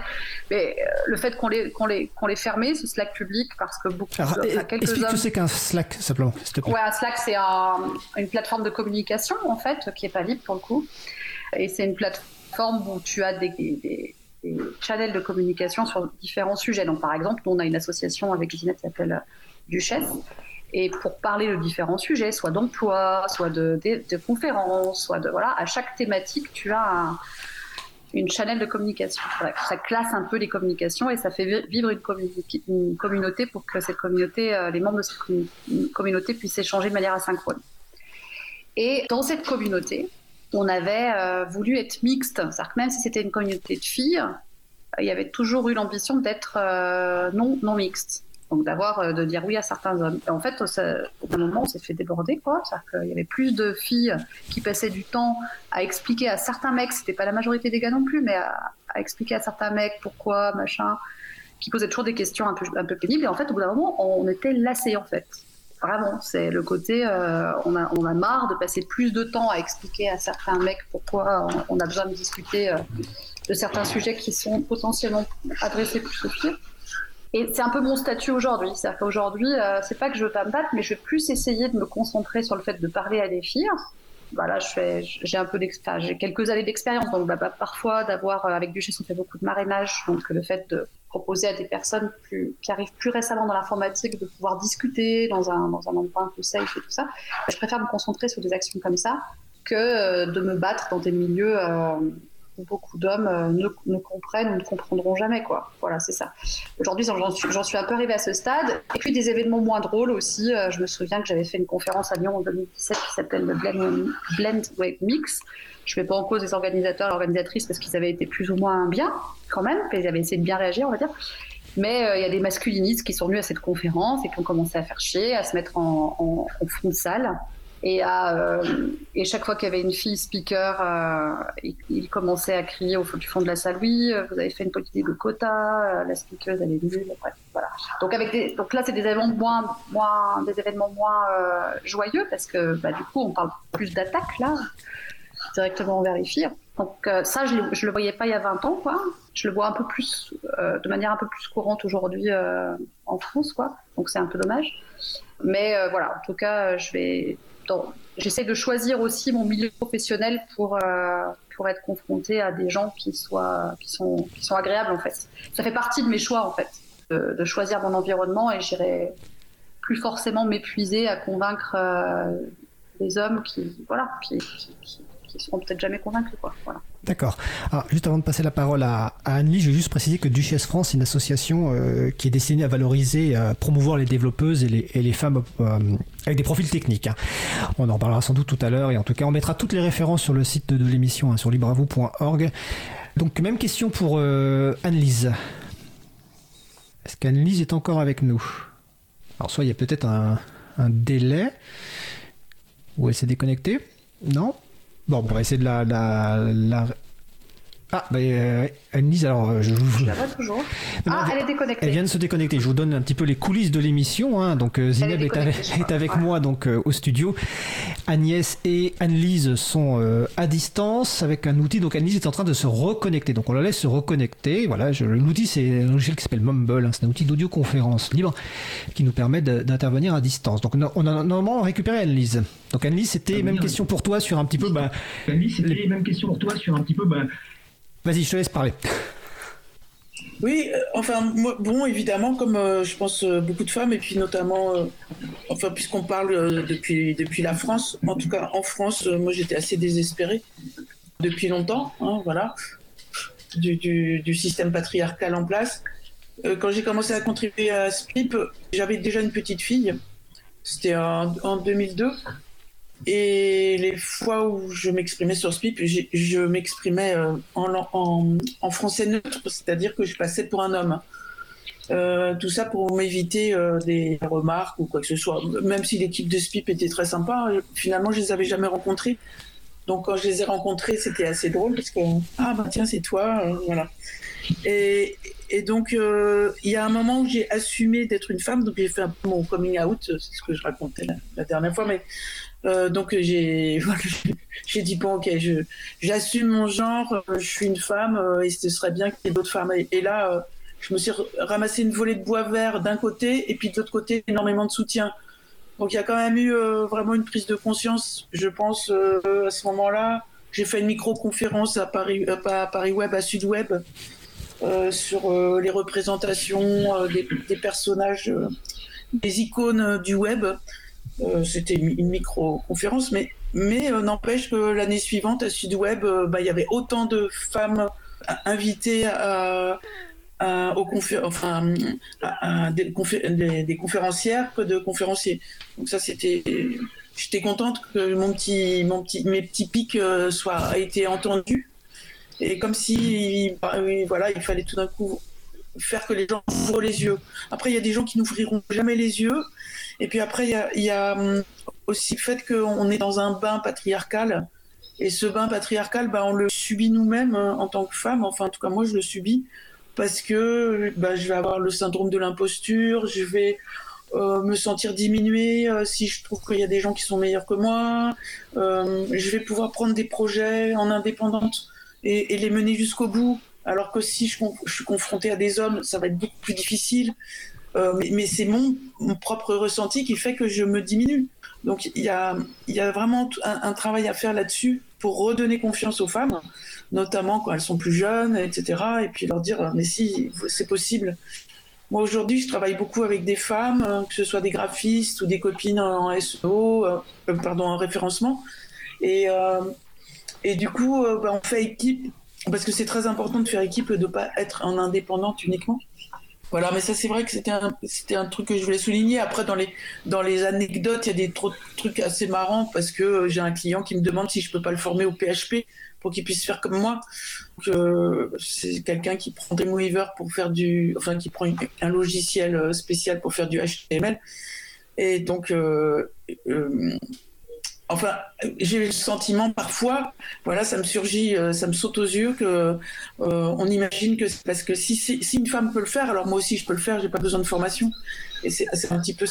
Mais le fait qu'on l'ait, qu'on l'ait, qu'on l'ait fermé, ce Slack public, parce que beaucoup, Alors, enfin, quelques explique hommes. ce que c'est qu'un Slack simplement. s'il te plaît. Ouais, un Slack, c'est un- une plateforme de communication, en fait, qui est pas libre pour le coup. Et c'est une plateforme où tu as des, des, des channels de communication sur différents sujets. Donc, par exemple, nous, on a une association avec Ginette qui s'appelle euh, Duchesse. Et pour parler de différents sujets, soit d'emploi, soit de, conférences, soit de. Voilà, à chaque thématique, tu as un, une channel de communication. Ça classe un peu les communications et ça fait vi- vivre une, communauté pour que cette communauté, euh, les membres de cette commu- communauté puissent échanger de manière asynchrone. Et dans cette communauté, on avait euh, voulu être mixte, c'est-à-dire que même si c'était une communauté de filles, il y avait toujours eu l'ambition d'être euh, non, non mixte. Donc d'avoir, euh, de dire oui à certains hommes. Et en fait, au bout d'un moment, on s'est fait déborder, quoi. C'est-à-dire qu'il y avait plus de filles qui passaient du temps à expliquer à certains mecs, c'était pas la majorité des gars non plus, mais à, à expliquer à certains mecs pourquoi, machin, qui posaient toujours des questions un peu, un peu pénibles. Et en fait, au bout d'un moment, on était lassés, en fait. Vraiment, c'est le côté, euh, on, a, on a marre de passer plus de temps à expliquer à certains mecs pourquoi on, a besoin de discuter euh, de certains sujets qui sont potentiellement adressés plus aux filles. Et c'est un peu mon statut aujourd'hui. C'est-à-dire qu'aujourd'hui, euh, c'est pas que je veux pas me battre, mais je vais plus essayer de me concentrer sur le fait de parler à des filles. Voilà, fais, j'ai un peu j'ai quelques années d'expérience, donc bah, bah, parfois d'avoir euh, avec Duchesse on fait beaucoup de marrainage, donc le fait de proposer à des personnes qui arrivent plus récemment dans l'informatique de pouvoir discuter dans un dans un endroit un peu safe et tout ça, je préfère me concentrer sur des actions comme ça que euh, de me battre dans des milieux euh, où beaucoup d'hommes euh, ne, ne comprennent ou ne comprendront jamais quoi. Voilà, c'est ça. Aujourd'hui, j'en suis, un peu arrivée à ce stade. Et puis des événements moins drôles aussi. Je me souviens que j'avais fait une conférence à Lyon en 2017 qui s'appelle le Blend, Blend Wave Mix. Je ne mets pas en cause les organisateurs et organisatrices parce qu'ils avaient été plus ou moins bien quand même. Ils avaient essayé de bien réagir, on va dire. Mais euh, il y a des masculinistes qui sont venus à cette conférence et qui ont commencé à faire chier, à se mettre en, en, en fond de salle. Et, à, euh, et chaque fois qu'il y avait une fille speaker, euh, il, il commençait à crier au fond du fond de la salle Oui, euh, vous avez fait une politique de quota, euh, la speaker elle est nulle. Donc, avec des, donc là, c'est des événements moins, moins, des événements moins joyeux parce que bah, du coup, on parle plus d'attaques là, directement filles. Donc euh, ça, je ne le voyais pas il y a 20 ans, quoi. Je le vois un peu plus, euh, de manière un peu plus courante aujourd'hui euh, en France, quoi. Donc c'est un peu dommage. Mais voilà, en tout cas, je vais, j'essaie de choisir aussi mon milieu professionnel pour pour être confronté à des gens qui soient, qui sont, qui sont agréables en fait. Ça fait partie de mes choix en fait, de, choisir mon environnement et j'irai plus forcément m'épuiser à convaincre des hommes qui, voilà, qui- qui seront peut-être jamais convaincus. D'accord. Alors, juste avant de passer la parole à, Anne-Lie, je vais juste préciser que Duchesse France est une association euh, qui est destinée à valoriser, à promouvoir les développeuses et les, femmes euh, avec des profils techniques. hein. On en parlera sans doute tout à l'heure et en tout cas, on mettra toutes les références sur le site de, l'émission, hein, sur libravou.org. Donc, même question pour euh, Anne-Lise. Est-ce qu'Anne-Lise est encore avec nous? Alors, soit il y a peut-être un, un délai, ou elle s'est déconnectée? Non? Bon, on va essayer de la... la, la... Ah, bah, euh, Anne-Lise, alors, euh, je vous... Je la vois toujours. Ah, elle est déconnectée. Elle vient de se déconnecter. Je vous donne un petit peu les coulisses de l'émission. hein. Donc euh, Zineb est, avec, je crois. est avec Ouais. moi donc euh, au studio. Agnès et Anne-Lise sont euh, à distance avec un outil. Donc Anne-Lise est en train de se reconnecter. Donc on la laisse se reconnecter. Voilà, l'outil c'est un logiciel qui s'appelle Mumble. hein. C'est un outil d'audioconférence libre qui nous permet d'intervenir à distance. Donc on a, normalement récupéré Anne-Lise. Donc Anne-Lise, c'était même question pour toi sur un petit peu. Bah, Annie, c'était les mêmes questions pour toi sur un petit peu. Bah, Vas-y, je te laisse parler. Oui, euh, enfin, moi, bon, évidemment, comme euh, je pense euh, beaucoup de femmes, et puis notamment, enfin, puisqu'on parle depuis, depuis la France, en tout cas en France, moi j'étais assez désespérée depuis longtemps, hein, voilà, du, du, système patriarcal en place. Quand j'ai commencé à contribuer à SPIP, j'avais déjà une petite fille, c'était en 2002. Et les fois où je m'exprimais sur SPIP, je m'exprimais euh, en, français neutre, c'est-à-dire que je passais pour un homme. Euh, tout ça pour m'éviter euh, des remarques ou quoi que ce soit. Même si l'équipe de SPIP était très sympa, finalement je les avais jamais rencontrés Donc quand je les ai rencontrés, c'était assez drôle parce que ah bah tiens c'est toi, voilà. Et, donc il y a un moment où j'ai assumé d'être une femme, donc j'ai fait un mon coming out, c'est ce que je racontais la, dernière fois, mais euh, donc j'ai voilà, dit bon ok je j'assume mon genre, je suis une femme et ce serait bien qu'il y ait d'autres femmes. Et, là je me suis ramassé une volée de bois vert d'un côté et puis de l'autre côté énormément de soutien. Donc il y a quand même eu euh, vraiment une prise de conscience, je pense, euh, à ce moment-là. J'ai fait une micro-conférence à Paris, euh, à Paris Web, à Sud Web, sur les représentations des, personnages, des icônes du web. C'était une, micro-conférence, mais, mais n'empêche que l'année suivante, à Sud Web, bah, il y avait autant de femmes invitées à euh, des, conférencières que de conférenciers. Donc ça, c'était, j'étais contente que mon petit, mes petits pics euh, soient été entendus. Et comme si, bah, voilà, il fallait tout d'un coup faire que les gens ouvrent les yeux. Après, il y a des gens qui n'ouvriront jamais les yeux. Et puis après, il y a, hum, aussi le fait qu'on est dans un bain patriarcal. Et ce bain patriarcal, bah, on le subit nous-mêmes hein, en tant que femme. Enfin, en tout cas, moi, je le subis parce que bah, je vais avoir le syndrome de l'imposture, je vais euh, me sentir diminuée euh, si je trouve qu'il y a des gens qui sont meilleurs que moi, euh, je vais pouvoir prendre des projets en indépendante et, les mener jusqu'au bout, alors que si je, suis confrontée à des hommes, ça va être beaucoup plus difficile. Euh, mais, c'est mon, propre ressenti qui fait que je me diminue. Donc il y a, vraiment un, travail à faire là-dessus pour redonner confiance aux femmes notamment quand elles sont plus jeunes, etc. Et puis leur dire, mais si, c'est possible. Moi, aujourd'hui, je travaille beaucoup avec des femmes, euh, que ce soit des graphistes ou des copines en SEO, euh, pardon, en référencement. Et, et du coup, bah, on fait équipe, parce que c'est très important de faire équipe, de ne pas être en indépendante uniquement. Voilà, mais ça, c'est vrai que c'était un, c'était un truc que je voulais souligner. Après, dans les, dans les anecdotes, il y a des trop, trucs assez marrants parce que j'ai un client qui me demande si je peux pas le former au PHP pour qu'il puisse faire comme moi. Euh, c'est quelqu'un qui prend Dreamweaver pour faire du, enfin qui prend un logiciel euh, spécial pour faire du HTML. Et donc, euh, euh, enfin, j'ai le sentiment parfois, voilà, ça me surgit, euh, ça me saute aux yeux que euh, on imagine que c'est parce que si, une femme peut le faire, alors moi aussi je peux le faire, j'ai pas besoin de formation. Et c'est un petit peu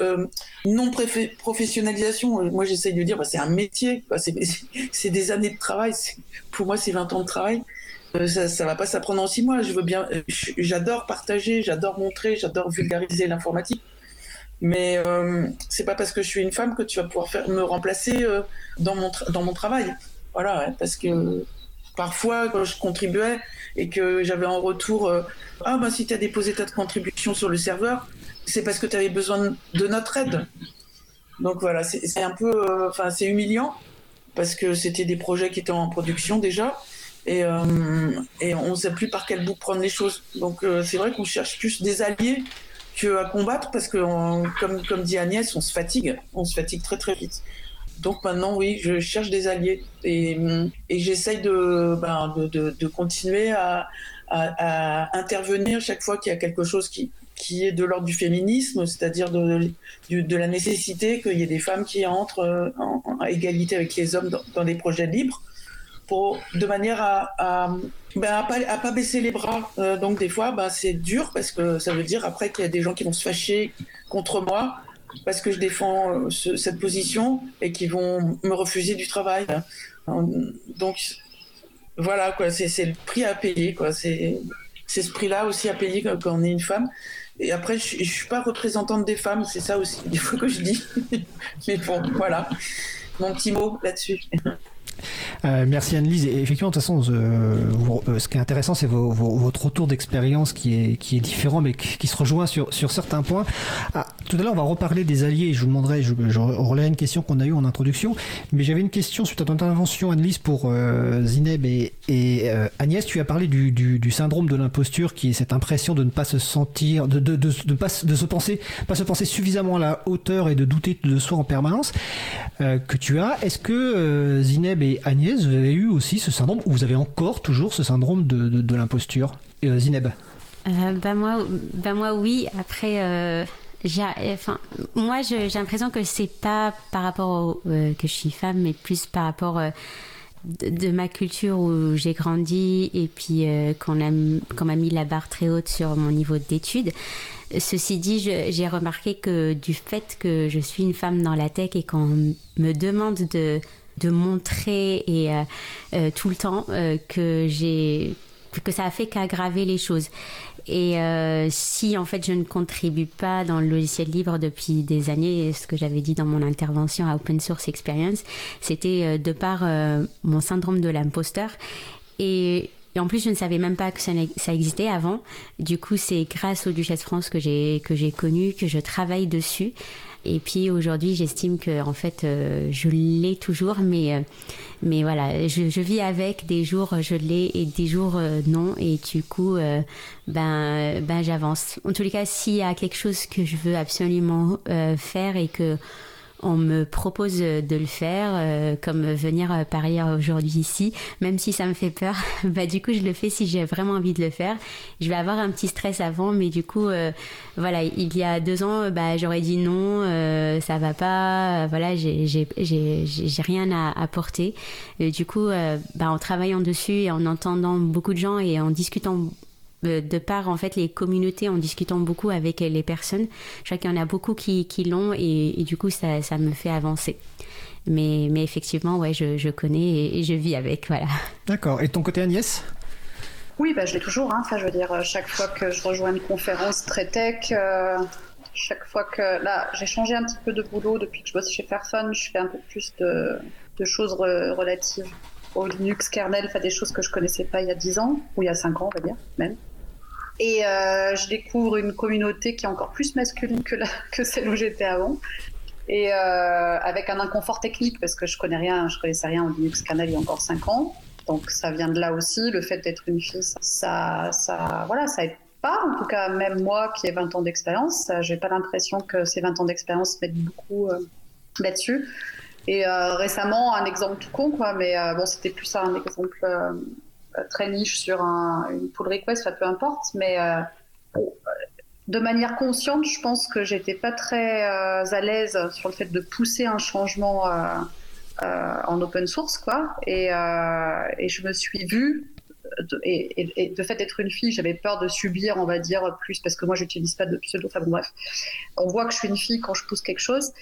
euh, non professionnalisation. Moi j'essaye de dire, bah, c'est un métier, c'est des années de travail. Pour moi c'est 20 ans de travail. Ça, ça va pas s'apprendre en six mois. Je veux bien, j'adore partager, j'adore montrer, j'adore vulgariser l'informatique mais euh, c'est pas parce que je suis une femme que tu vas pouvoir faire, me remplacer euh, dans, mon dans mon travail. Voilà, hein, parce que parfois, quand je contribuais et que j'avais en retour euh, Ah, ben si tu as déposé ta contribution sur le serveur, c'est parce que tu avais besoin de notre aide. Donc voilà, c'est un peu. Euh, enfin, c'est humiliant parce que c'était des projets qui étaient en production déjà. Et, et on ne sait plus par quel bout prendre les choses. Donc c'est vrai qu'on cherche plus des alliés que à combattre parce que, comme, comme dit Agnès, on se fatigue, on se fatigue très très vite. Donc maintenant, oui, je cherche des alliés et, et j'essaye de, ben, de, continuer à, intervenir chaque fois qu'il y a quelque chose qui, qui est de l'ordre du féminisme, c'est-à-dire de, de, la nécessité qu'il y ait des femmes qui entrent en, en, égalité avec les hommes dans, des projets libres, pour, de manière à ben, à, pas, à pas baisser les bras. Euh, donc des fois, ben, c'est dur parce que ça veut dire après qu'il y a des gens qui vont se fâcher contre moi parce que je défends euh, ce, cette position et qui vont me refuser du travail. Donc voilà, quoi, c'est le prix à payer. Quoi. C'est ce prix-là aussi à payer quand, on est une femme. Et après, je, je suis pas représentante des femmes, c'est ça aussi, il faut que je dis. Mais bon, voilà, mon petit mot là-dessus. Euh, merci Anne-Lise. Et effectivement, de toute façon, euh, euh, ce qui est intéressant, c'est votre retour d'expérience qui est, différent, mais qui, se rejoint sur, certains points. Ah, tout à l'heure, on va reparler des alliés. Je vous demanderai, je, je une question qu'on a eue en introduction, mais j'avais une question suite à ton intervention, Anne-Lise, pour Zineb et, Agnès. Tu as parlé du, syndrome de l'imposture, qui est cette impression de ne pas se sentir, de, de, de, de, pas, se penser, pas se penser suffisamment à la hauteur et de douter de soi en permanence, que tu as. Est-ce que Zineb et Agnès vous avez eu aussi ce syndrome, ou vous avez encore toujours ce syndrome de, de, l'imposture euh, Zineb? Euh, bah moi, bah moi, oui. Après, euh, enfin, moi, j'ai l'impression que c'est pas par rapport au, que je suis femme, mais plus par rapport de, ma culture où j'ai grandi et puis qu'on m'a mis la barre très haute sur mon niveau d'études. Ceci dit, j'ai remarqué que du fait que je suis une femme dans la tech et qu'on me demande de, de montrer et euh, euh, tout le temps euh, que j'ai que ça a fait qu'aggraver les choses. Et si en fait je ne contribue pas dans le logiciel libre depuis des années, ce que j'avais dit dans mon intervention à Open Source Experience, c'était de par mon syndrome de l'imposteur. Et en plus, je ne savais même pas que ça, existait avant. Du coup, c'est grâce au Duchesse France que j'ai que j'ai connu, que je travaille dessus. Et puis aujourd'hui, j'estime que en fait, euh, je l'ai toujours, mais euh, mais voilà, je, je, vis avec. Des jours, je l'ai et des jours euh, non. Et du coup, ben ben j'avance. En tous les cas, s'il y a quelque chose que je veux absolument faire et que on me propose de le faire, euh, comme venir euh, parier aujourd'hui ici, même si ça me fait peur, bah du coup je le fais si j'ai vraiment envie de le faire. Je vais avoir un petit stress avant, mais du coup, euh, voilà, il y a deux ans, bah j'aurais dit non, ça va pas, voilà, j'ai rien à apporter. Du coup, bah en travaillant dessus et en entendant beaucoup de gens et en discutant euh, de par en fait les communautés en discutant beaucoup avec les personnes. Je crois qu'il y en a beaucoup qui, qui l'ont et, du coup ça, ça, me fait avancer. Mais, mais effectivement, ouais, je, je connais et, je vis avec, voilà. D'accord. Et ton côté Agnès? Oui, bah, je l'ai toujours. Hein. Enfin, je veux dire, chaque fois que je rejoins une conférence très tech, euh, chaque fois que là, j'ai changé un petit peu de boulot depuis que je bosse chez Fairphone, je fais un peu plus de, de choses relatives au Linux kernel, enfin des choses que je connaissais pas il y a 10 ans ou il y a 5 ans, on va dire même. Et euh, je découvre une communauté qui est encore plus masculine que, celle où j'étais avant. Et euh, avec un inconfort technique, parce que je connais rien, je connaissais rien au Linux kernel il y a encore 5 ans. Donc ça vient de là aussi, le fait d'être une fille, ça, ça, voilà, ça aide pas. En tout cas, même moi qui ai 20 ans d'expérience, j'ai pas l'impression que ces 20 ans d'expérience m'aident beaucoup euh, là-dessus. Et récemment, un exemple tout con, quoi, mais bon, c'était plus un exemple euh, très niche sur un, une pull request, ça peu importe, mais euh, de manière consciente, je pense que j'étais pas très euh, à l'aise sur le fait de pousser un changement en open source, quoi. Et, je me suis vue et, de fait d'être une fille, j'avais peur de subir, on va dire, plus parce que moi, j'utilise pas de pseudo. Enfin bon, bref, on voit que je suis une fille quand je pousse quelque chose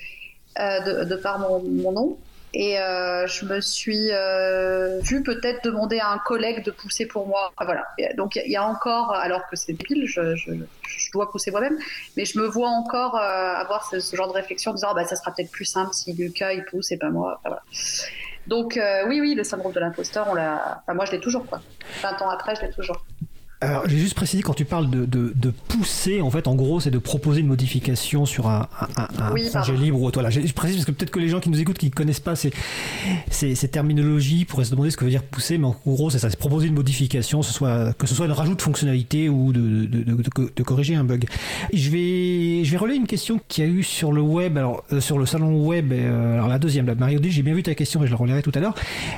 de, par mon nom. Et euh, je me suis euh, vue peut-être demander à un collègue de pousser pour moi. voilà. donc il y, a encore, alors que c'est pile, je, je, je, dois pousser moi-même, mais je me vois encore euh, avoir ce, genre de réflexion en disant ah, bah, ça sera peut-être plus simple si Lucas il pousse et pas moi. voilà. Donc euh, oui, oui, le syndrome de l'imposteur, on l'a. Enfin, moi je l'ai toujours quoi. 20 ans après, je l'ai toujours. Alors, j'ai juste précisé quand tu parles de, de, de, pousser, en fait, en gros, c'est de proposer une modification sur un, un, un projet libre ou voilà. Je, précise parce que peut-être que les gens qui nous écoutent, qui ne connaissent pas ces, ces, ces, terminologies, pourraient se demander ce que veut dire pousser, mais en gros, c'est ça, c'est proposer une modification, ce soit, que ce soit une rajout de fonctionnalité ou de, de, de, corriger un bug. Je vais, je vais relayer une question qu'il y a eu sur le web, alors euh, sur le salon web, euh, alors la deuxième, là, Mario D, j'ai bien vu ta question et je la relayerai tout à l'heure.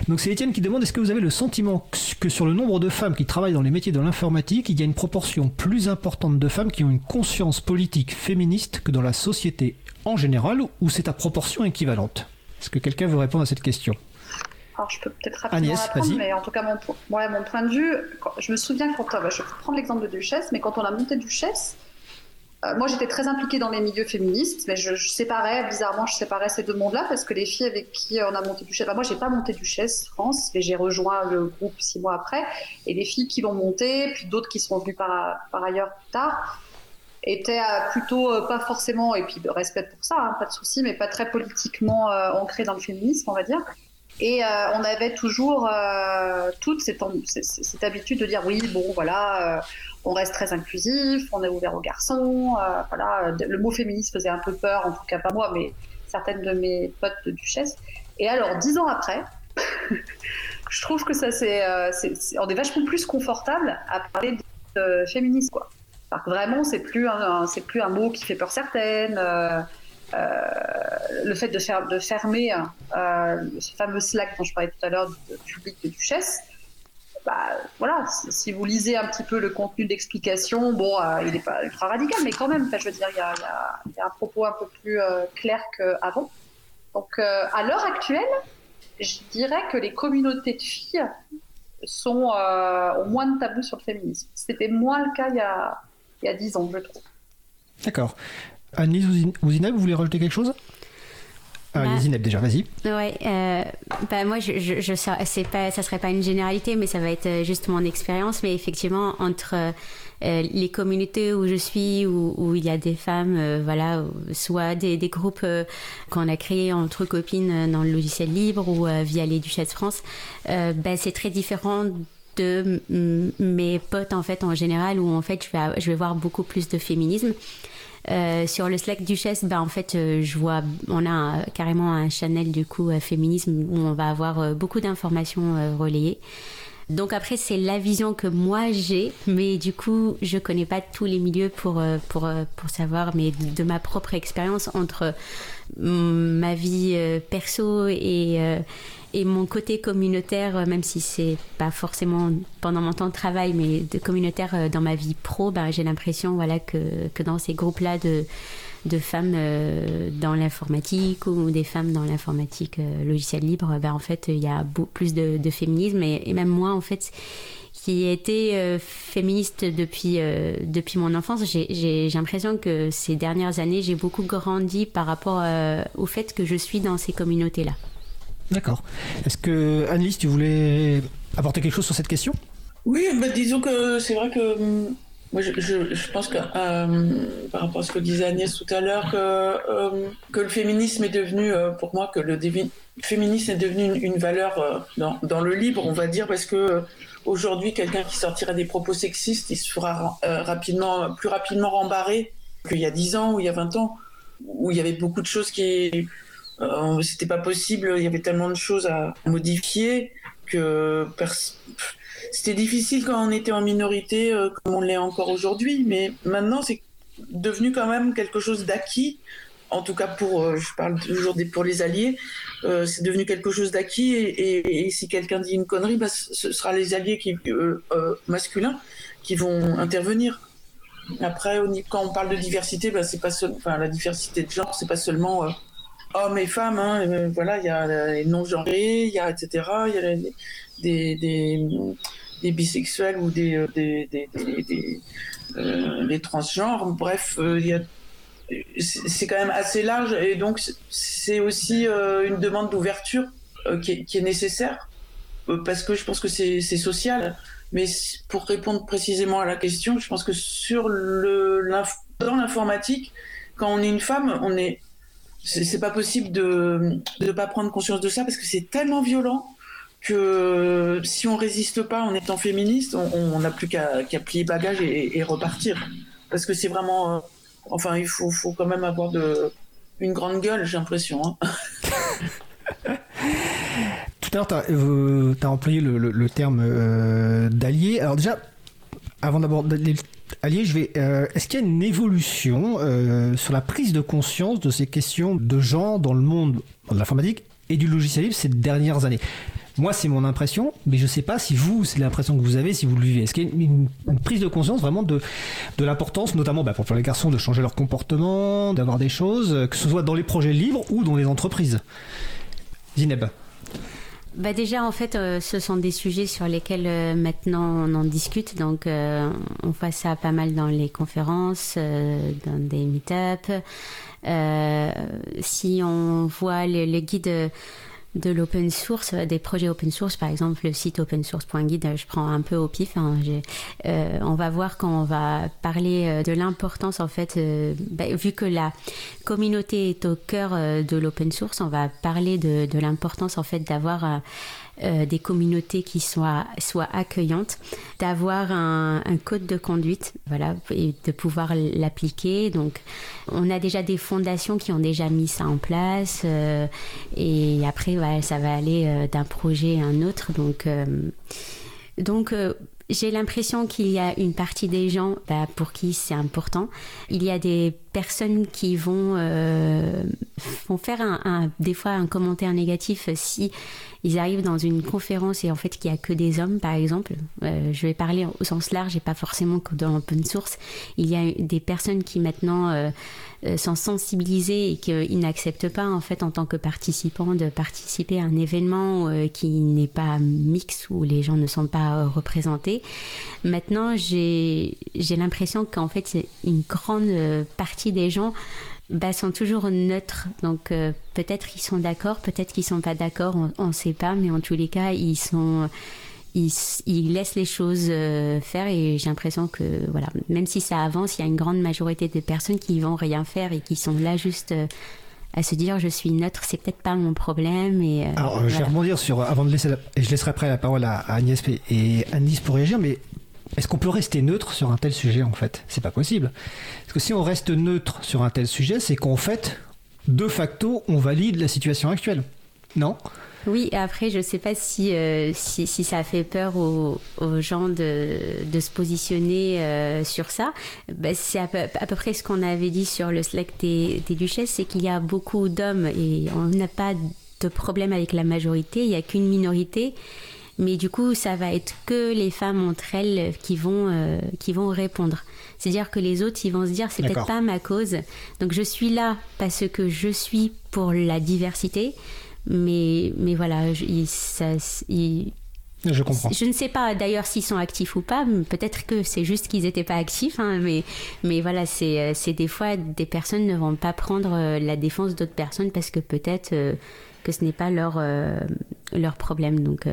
Donc c'est Étienne qui demande est-ce que vous avez le sentiment que sur le nombre de femmes qui travaillent dans les métiers de l'informatique il y a une proportion plus importante de femmes qui ont une conscience politique féministe que dans la société en général, ou c'est à proportion équivalente? Est-ce que quelqu'un veut répondre à cette question? Alors, je peux peut-être rapidement répondre, mais en tout cas, mon, mon point de vue, je me souviens quand, je vais prendre l'exemple de Duchesse, mais quand on a monté Duchesse, euh, moi, j'étais très impliquée dans les milieux féministes, mais je, séparais, bizarrement, je séparais ces deux mondes-là parce que les filles avec qui on a monté Duchesse, enfin, moi, j'ai pas monté Duchesse France, mais j'ai rejoint le groupe six mois après, et les filles qui l'ont monté, puis d'autres qui sont venues par, ailleurs plus tard, étaient euh, plutôt euh, pas forcément, et puis respect pour ça, hein, pas de souci, mais pas très politiquement ancrées dans le féminisme, on va dire. Et on avait toujours toute cette, habitude de dire oui, bon, voilà on reste très inclusif, on est ouvert aux garçons. Euh, voilà, le mot féministe faisait un peu peur, en tout cas pas moi, mais certaines de mes potes de duchesse. Et alors, dix ans après, je trouve que ça c'est, euh, on est vachement plus confortable à parler de, féminisme, quoi. vraiment, c'est plus un, c'est plus un mot qui fait peur certaines. Euh, le fait de, de fermer ce fameux Slack dont je parlais tout à l'heure du public de Duchesse, bah, voilà, si vous lisez un petit peu le contenu d'explication, bon, il n'est pas ultra radical, mais quand même, je veux dire, il y a, un propos un peu plus clair qu'avant. Donc, à l'heure actuelle, je dirais que les communautés de filles sont, au moins de tabous sur le féminisme. C'était moins le cas il y a, il y a 10 ans, je trouve. D'accord. Annelise Ouzina, vous voulez rajouter quelque chose? Ah, bah, déjà, vas-y. Ouais, euh, bah moi je, je, je c'est pas, ça serait pas une généralité, mais ça va être euh, juste mon expérience. Mais effectivement, entre euh, les communautés où je suis, où, où il y a des femmes, voilà, soit des, des groupes qu'on a créés entre copines dans le logiciel libre ou via les Duchesses France, bah, c'est très différent de mes potes en fait en général où en fait je vais, je vais voir beaucoup plus de féminisme. Euh, sur le Slack Duchesse, bah, en fait, euh, je vois, on a carrément un channel du coup euh, féminisme où on va avoir beaucoup d'informations relayées. Donc après, c'est la vision que moi j'ai, mais du coup, je connais pas tous les milieux pour, pour, pour savoir, mais de ma propre expérience entre ma vie perso et et mon côté communautaire, euh, même si c'est pas forcément pendant mon temps de travail, mais de communautaire euh, dans ma vie pro, bah, j'ai l'impression voilà, que, que dans ces groupes-là de, de femmes euh, dans l'informatique ou des femmes dans l'informatique logiciel libre, bah, en fait, il y a plus de, de féminisme. Et, même moi, en fait, qui ai été féministe depuis, depuis mon enfance, j'ai l'impression que ces dernières années, j'ai beaucoup grandi par rapport au fait que je suis dans ces communautés-là. D'accord. Est-ce que, Annelise, tu voulais apporter quelque chose sur cette question? Oui, bah, disons que c'est vrai que moi, je, je, pense que euh, par rapport à ce que disait Agnès tout à l'heure, que, que le féminisme est devenu, euh, pour moi, que le féminisme est devenu une, valeur euh, dans, dans, le libre, on va dire, parce que aujourd'hui, quelqu'un qui sortirait des propos sexistes, il se fera rapidement, plus rapidement rembarrer qu'il y a 10 ans ou il y a 20 ans, où il y avait beaucoup de choses qui euh, c'était pas possible, il y avait tellement de choses à modifier que c'était difficile quand on était en minorité, euh, comme on l'est encore aujourd'hui. Mais maintenant, c'est devenu quand même quelque chose d'acquis. En tout cas, pour, euh, je parle toujours des, pour les alliés, c'est devenu quelque chose d'acquis. Et, si quelqu'un dit une connerie, bah, ce sera les alliés qui, masculins qui vont intervenir. Après, quand on parle de diversité, bah, pas la diversité de genre, c'est pas seulement hommes et femmes, hein, euh, voilà, il y a les non-genrés, il y a etc. Il y a des, des, des, bisexuels ou des, euh, des, des, euh, transgenres. Bref, c'est quand même assez large et donc c'est aussi une demande d'ouverture qui, qui, est nécessaire parce que je pense que c'est social. Mais pour répondre précisément à la question, je pense que sur le dans l'informatique, quand on est une femme, on est c'est pas possible de ne pas prendre conscience de ça parce que c'est tellement violent que si on résiste pas en étant féministe, on n'a plus qu'à plier bagage et, repartir. Parce que c'est vraiment. Euh, enfin, il faut, quand même avoir une grande gueule, j'ai l'impression. Hein. Tout à l'heure, tu as, euh, employé le, terme euh, d'allié. Alors, déjà, avant d'aborder Allié, je vais. Euh, est-ce qu'il y a une évolution euh, sur la prise de conscience de ces questions de genre dans le monde de l'informatique et du logiciel libre ces dernières années? Moi, c'est mon impression, mais je ne sais pas si vous, c'est l'impression que vous avez, si vous le vivez. Est-ce qu'il y a une, prise de conscience vraiment de, de l'importance, notamment bah, pour les garçons, de changer leur comportement, d'avoir des choses, que ce soit dans les projets libres ou dans les entreprises? Zineb bah déjà, en fait, euh, ce sont des sujets sur lesquels euh, maintenant on en discute. Donc, euh, on voit ça pas mal dans les conférences, dans des meet-up. si on voit les, les guides de l'open source, des projets open source, par exemple le site opensource.guide, je prends un peu au pif. Hein, euh, on va voir quand on va parler euh, de l'importance en fait, euh, bah, vu que la communauté est au cœur de l'open source, on va parler de, de l'importance en fait d'avoir euh, des communautés qui soient, soient accueillantes, d'avoir un, code de conduite, voilà, et de pouvoir l'appliquer. Donc, on a déjà des fondations qui ont déjà mis ça en place, euh, et après, ça va aller euh, d'un projet à un autre. Donc, donc j'ai l'impression qu'il y a une partie des gens bah, pour qui c'est important. Il y a des personnes qui vont, euh, vont faire un, des fois un commentaire négatif si ils arrivent dans une conférence et en fait qu'il n'y a que des hommes, par exemple. Euh, je vais parler au sens large et pas forcément que dans l'open source. Il y a des personnes qui maintenant euh, euh, sont sensibilisées et qu'ils n'acceptent pas en fait en tant que participants de participer à un événement qui n'est pas mix où les gens ne sont pas représentés. Maintenant, j'ai l'impression qu'en fait une grande partie des gens bah, sont toujours neutres. Donc euh, peut-être qu'ils sont d'accord, peut-être qu'ils sont pas d'accord, on ne sait pas, mais en tous les cas, ils sont ils, laissent les choses euh, faire et j'ai l'impression que voilà, même si ça avance, il y a une grande majorité de personnes qui vont rien faire et qui sont là juste euh, à se dire je suis neutre, c'est peut-être pas mon problème. Et, Alors je vais rebondir sur avant de laisser et je laisserai après la parole à, à Agnès et Anis pour réagir, mais est-ce qu'on peut rester neutre sur un tel sujet en fait? C'est pas possible. Parce que si on reste neutre sur un tel sujet, c'est qu'en fait, de facto, on valide la situation actuelle. Non? Oui, après, je ne sais pas si, euh, si, ça fait peur aux, gens de, de, se positionner euh, sur ça. Ben, c'est à peu, près ce qu'on avait dit sur le Slack des, des duchesses, c'est qu'il y a beaucoup d'hommes et on n'a pas de problème avec la majorité, il n'y a qu'une minorité mais du coup, ça va être que les femmes entre elles qui vont, euh, qui vont répondre. C'est-à-dire que les autres, ils vont se dire, c'est peut-être pas ma cause. Donc je suis là parce que je suis pour la diversité. Mais, mais voilà, je, ça, je comprends. Je ne sais pas d'ailleurs s'ils sont actifs ou pas. Peut-être que c'est juste qu'ils n'étaient pas actifs. Hein, mais, mais voilà, c'est des fois, des personnes ne vont pas prendre euh, la défense d'autres personnes parce que peut-être euh, que ce n'est pas leur, leur problème. Donc.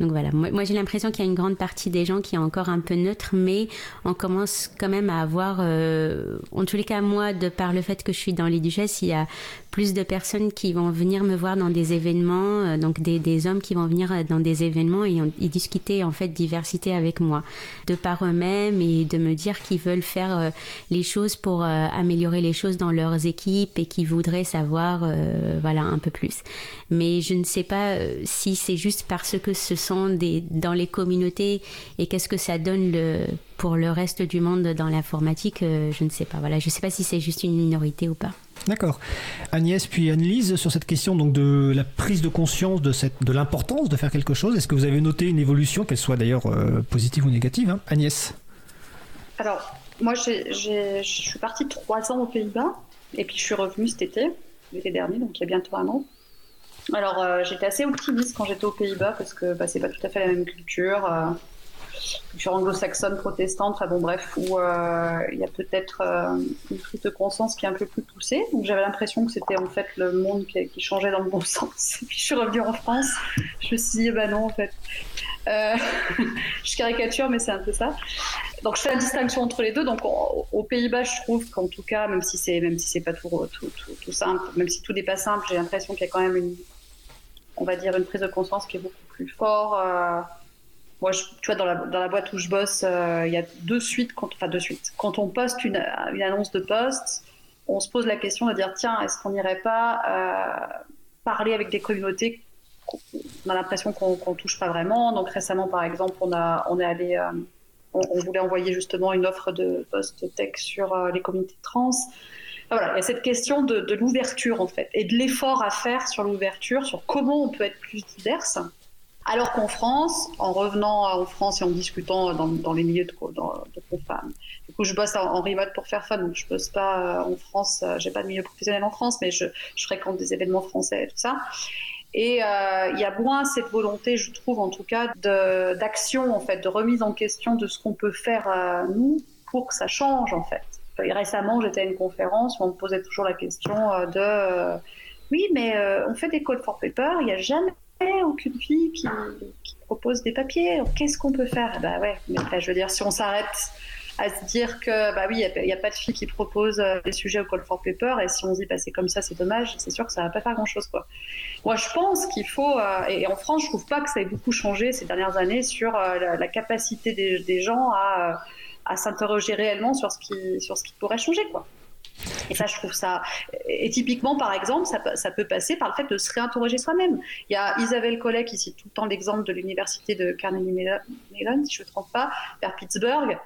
Donc voilà, moi, j'ai l'impression qu'il y a une grande partie des gens qui est encore un peu neutre, mais on commence quand même à avoir, euh, en tous les cas moi, de par le fait que je suis dans les duchesses, il y a plus de personnes qui vont venir me voir dans des événements, euh, donc des, hommes qui vont venir euh, dans des événements et, discuter en fait diversité avec moi, de par eux-mêmes et de me dire qu'ils veulent faire les choses pour améliorer les choses dans leurs équipes et qu'ils voudraient savoir voilà un peu plus. Mais je ne sais pas si c'est juste parce que ce sont des dans les communautés et qu'est-ce que ça donne le pour le reste du monde dans l'informatique, je ne sais pas. Voilà, je ne sais pas si c'est juste une minorité ou pas. D'accord. Agnès puis Annelise, sur cette question donc de la prise de conscience de, cette, de l'importance de faire quelque chose, est-ce que vous avez noté une évolution, qu'elle soit d'ailleurs euh, positive ou négative hein Agnès? Alors, moi, je suis partie trois ans aux Pays-Bas, et puis je suis revenue cet été, l'été dernier, donc il y a bientôt un an. Alors, euh, j'étais assez optimiste quand j'étais aux Pays-Bas, parce que bah, c'est pas tout à fait la même culture. Euh, culture anglo-saxonne, protestante, enfin bon bref, où euh, il y a peut-être une prise de conscience qui est un peu plus poussée. Donc j'avais l'impression que c'était en fait le monde qui, changeait dans le bon sens. Et puis je suis revenue en France, je me suis dit, bah non en fait. Je caricature, mais c'est un peu ça. Donc je fais la distinction entre les deux. Donc aux Pays-Bas, je trouve qu'en tout cas, même si c'est même si c'est pas tout, tout, tout, simple, même si tout n'est pas simple, j'ai l'impression qu'il y a quand même une, on va dire, une prise de conscience qui est beaucoup plus forte moi, je, tu vois, dans la, boîte où je bosse, euh, il y a deux suites, quand, enfin deux suites. Quand on poste une, une, annonce de poste, on se pose la question de dire tiens, est-ce qu'on n'irait pas euh, parler avec des communautés On a l'impression qu'on ne touche pas vraiment. Donc récemment, par exemple, on, a, on est allé, euh, on, voulait envoyer justement une offre de post tech sur les communautés trans. Il y a cette question de, l'ouverture en fait et de l'effort à faire sur l'ouverture, sur comment on peut être plus diverse. Alors qu'en France, en revenant en France et en discutant dans, les milieux de, femmes, du coup, je bosse en, remote pour faire fun, donc je bosse pas euh, en France, euh, j'ai pas de milieu professionnel en France, mais je, fréquente des événements français et tout ça. Et euh, il y a moins cette volonté, je trouve en tout cas, d'action, en fait, de remise en question de ce qu'on peut faire nous pour que ça change, en fait. Récemment, j'étais à une conférence où on me posait toujours la question de oui, mais on fait des calls for paper, il n'y a jamais aucune fille qui, propose des papiers. Qu'est-ce qu'on peut faire? Bah ouais, mais je veux dire, si on s'arrête à se dire que bah oui, il n'y a, pas de filles qui proposent euh, des sujets au call for paper, et si on se dit bah c'est comme ça, c'est dommage, c'est sûr que ça va pas faire grand chose. Moi, je pense qu'il faut, euh, et en France, je trouve pas que ça ait beaucoup changé ces dernières années sur euh, la, capacité des gens à, à s'interroger réellement sur ce qui sur ce qui pourrait changer quoi. Et ça, je trouve ça. Et typiquement, par exemple, ça, peut passer par le fait de se réinterroger soi-même. Il y a Isabelle Collet qui cite tout le temps l'exemple de l'université de Carnegie Mellon, si je ne me trompe pas, vers Pittsburgh.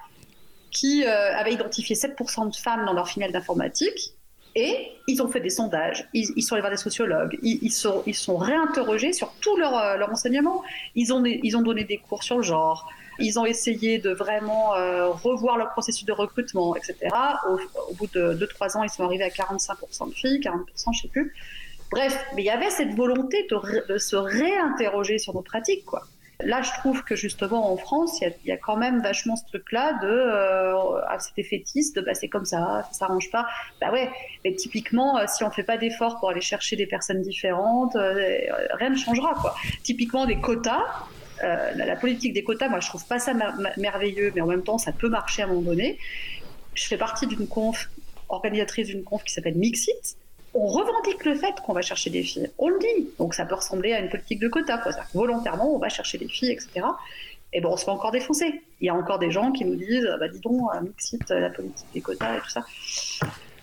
qui euh, avait identifié 7% de femmes dans leur filiale d'informatique. Et ils ont fait des sondages, ils, sont allés voir des sociologues, ils, sont, ils sont réinterrogés sur tout leur, euh, leur enseignement. Ils ont, ils ont donné des cours sur le genre, ils ont essayé de vraiment euh, revoir leur processus de recrutement, etc. Au, bout de 2-3 ans, ils sont arrivés à 45% de filles, 40%, je ne sais plus. Bref, mais il y avait cette volonté de, se réinterroger sur nos pratiques, quoi. Là, je trouve que justement en France, il y, a quand même vachement ce truc-là de euh, ah, c'était fétiste, bah, c'est comme ça, ça s'arrange pas. Bah ouais, mais typiquement, euh, si on fait pas d'efforts pour aller chercher des personnes différentes, rien ne changera quoi. Typiquement des quotas. Euh, la, politique des quotas, moi je trouve pas ça merveilleux, mais en même temps ça peut marcher à un moment donné. Je fais partie d'une conf, organisatrice d'une conf qui s'appelle Mixit, on revendique le fait qu'on va chercher des filles. On le dit. Donc ça peut ressembler à une politique de quota. Quoi. Volontairement, on va chercher des filles, etc. Et bon, on se fait encore défoncer. Il y a encore des gens qui nous disent, bah dis donc, Mixit, la politique des quotas et tout ça.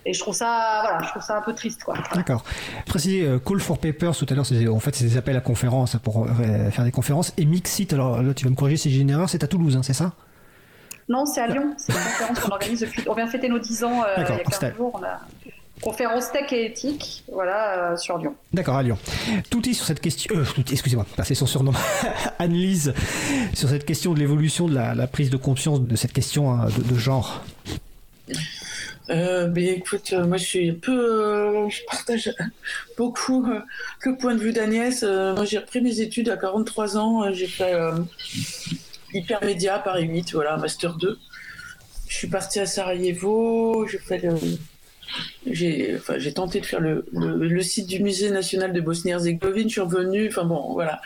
Et je trouve ça, voilà, je trouve ça un peu triste, quoi. D'accord. Préciser, euh, Call for Papers tout à l'heure, c'est en fait c'est des appels à conférences pour euh, faire des conférences. Et Mixit, alors là tu vas me corriger si j'ai une erreur, c'est à Toulouse, hein, c'est ça? Non, c'est à Lyon. C'est une conférence qu'on organise depuis. On vient fêter nos 10 ans euh, il y a 15 jours. On a conférence tech et éthique, voilà, euh, sur Lyon. D'accord, à Lyon. Tout est sur cette question, euh, excusez-moi, c'est son surnom, Annelise, sur cette question de l'évolution de la, prise de conscience de cette question hein, de, genre. Euh, mais écoute, euh, moi je suis peu, je partage beaucoup le point de vue d'Agnès. moi j'ai repris mes études à 43 ans, j'ai fait hypermédia Paris 8, voilà, master 2. Je suis partie à Sarajevo, j'ai fait j'ai enfin, tenté de faire le, le, site du musée national de Bosnie-Herzégovine, je suis revenu, enfin bon, voilà.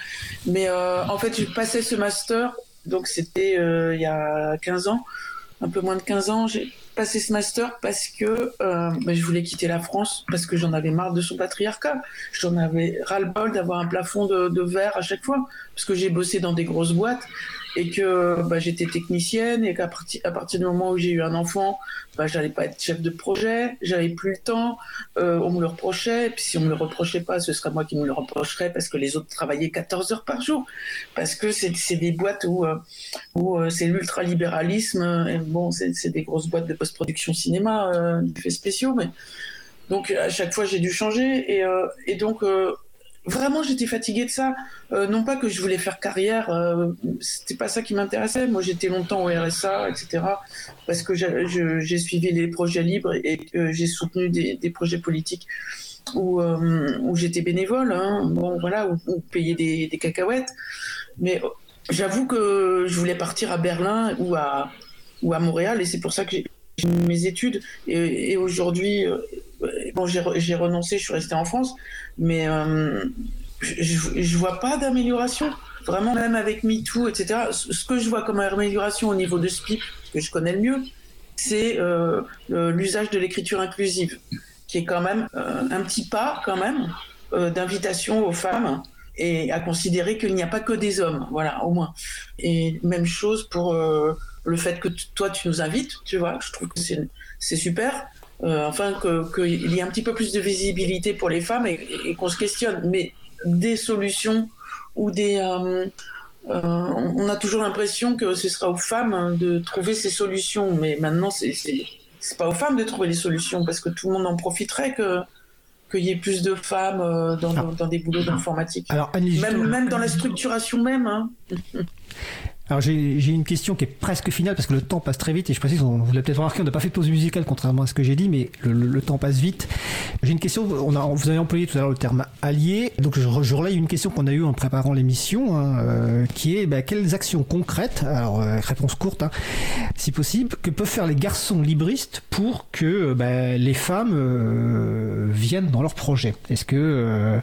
Mais euh, en fait, je passais ce master, donc c'était euh, il y a 15 ans, un peu moins de 15 ans, passé ce master parce que euh, ben, je voulais quitter la France, parce que j'en avais marre de son patriarcat. J'en avais ras-le-bol d'avoir un plafond de, de verre à chaque fois, parce que j'ai bossé dans des grosses boîtes et que bah, j'étais technicienne et qu'à partir, à partir du moment où j'ai eu un enfant, bah, j'allais pas être chef de projet, j'avais plus le temps, euh, on me le reprochait, et puis si on me le reprochait pas, ce serait moi qui me le reprocherais parce que les autres travaillaient 14 heures par jour, parce que c'est des boîtes où, euh, où euh, c'est l'ultralibéralisme, et bon, c'est des grosses boîtes de post-production cinéma, euh, d'effets spéciaux, mais donc à chaque fois j'ai dû changer et, et donc vraiment j'étais fatiguée de ça. Euh, non pas que je voulais faire carrière euh, c'était pas ça qui m'intéressait. Moi j'étais longtemps au RSA etc parce que j'ai suivi les projets libres et que j'ai soutenu des, projets politiques où, euh, j'étais bénévole hein, bon voilà où, payer des, cacahuètes. Mais j'avoue que je voulais partir à Berlin ou à ou à Montréal et c'est pour ça que j'ai mes études. Et aujourd'hui bon j'ai renoncé je suis restée en France mais euh, je, je vois pas d'amélioration. Vraiment, même avec MeToo, etc. Ce que je vois comme amélioration au niveau de SPIP, que je connais le mieux, c'est euh, l'usage de l'écriture inclusive, qui est quand même euh, un petit pas, quand même, d'invitation aux femmes et à considérer qu'il n'y a pas que des hommes, voilà, au moins. Et même chose pour le fait que toi, tu nous invites, tu vois, je trouve que c'est super. Euh, enfin qu'il y ait un petit peu plus de visibilité pour les femmes et, qu'on se questionne. Mais des solutions ou des... Euh, euh, on a toujours l'impression que ce sera aux femmes de trouver ces solutions, mais maintenant c'est c'est pas aux femmes de trouver les solutions parce que tout le monde en profiterait que qu'il y ait plus de femmes dans, ah. dans, des boulots d'informatique. Alors, même, même dans la structuration même. Hein. Alors j'ai une question qui est presque finale parce que le temps passe très vite et je précise, vous l'avez peut-être remarqué, on n'a pas fait de pause musicale contrairement à ce que j'ai dit, mais le, temps passe vite. J'ai une question, on a, vous avez employé tout à l'heure le terme allié, donc je, je relaye une question qu'on a eue en préparant l'émission, hein, euh, qui est bah, quelles actions concrètes, alors euh, réponse courte, hein, si possible, que peuvent faire les garçons libristes pour que bah, les femmes euh, viennent dans leur projet Est-ce que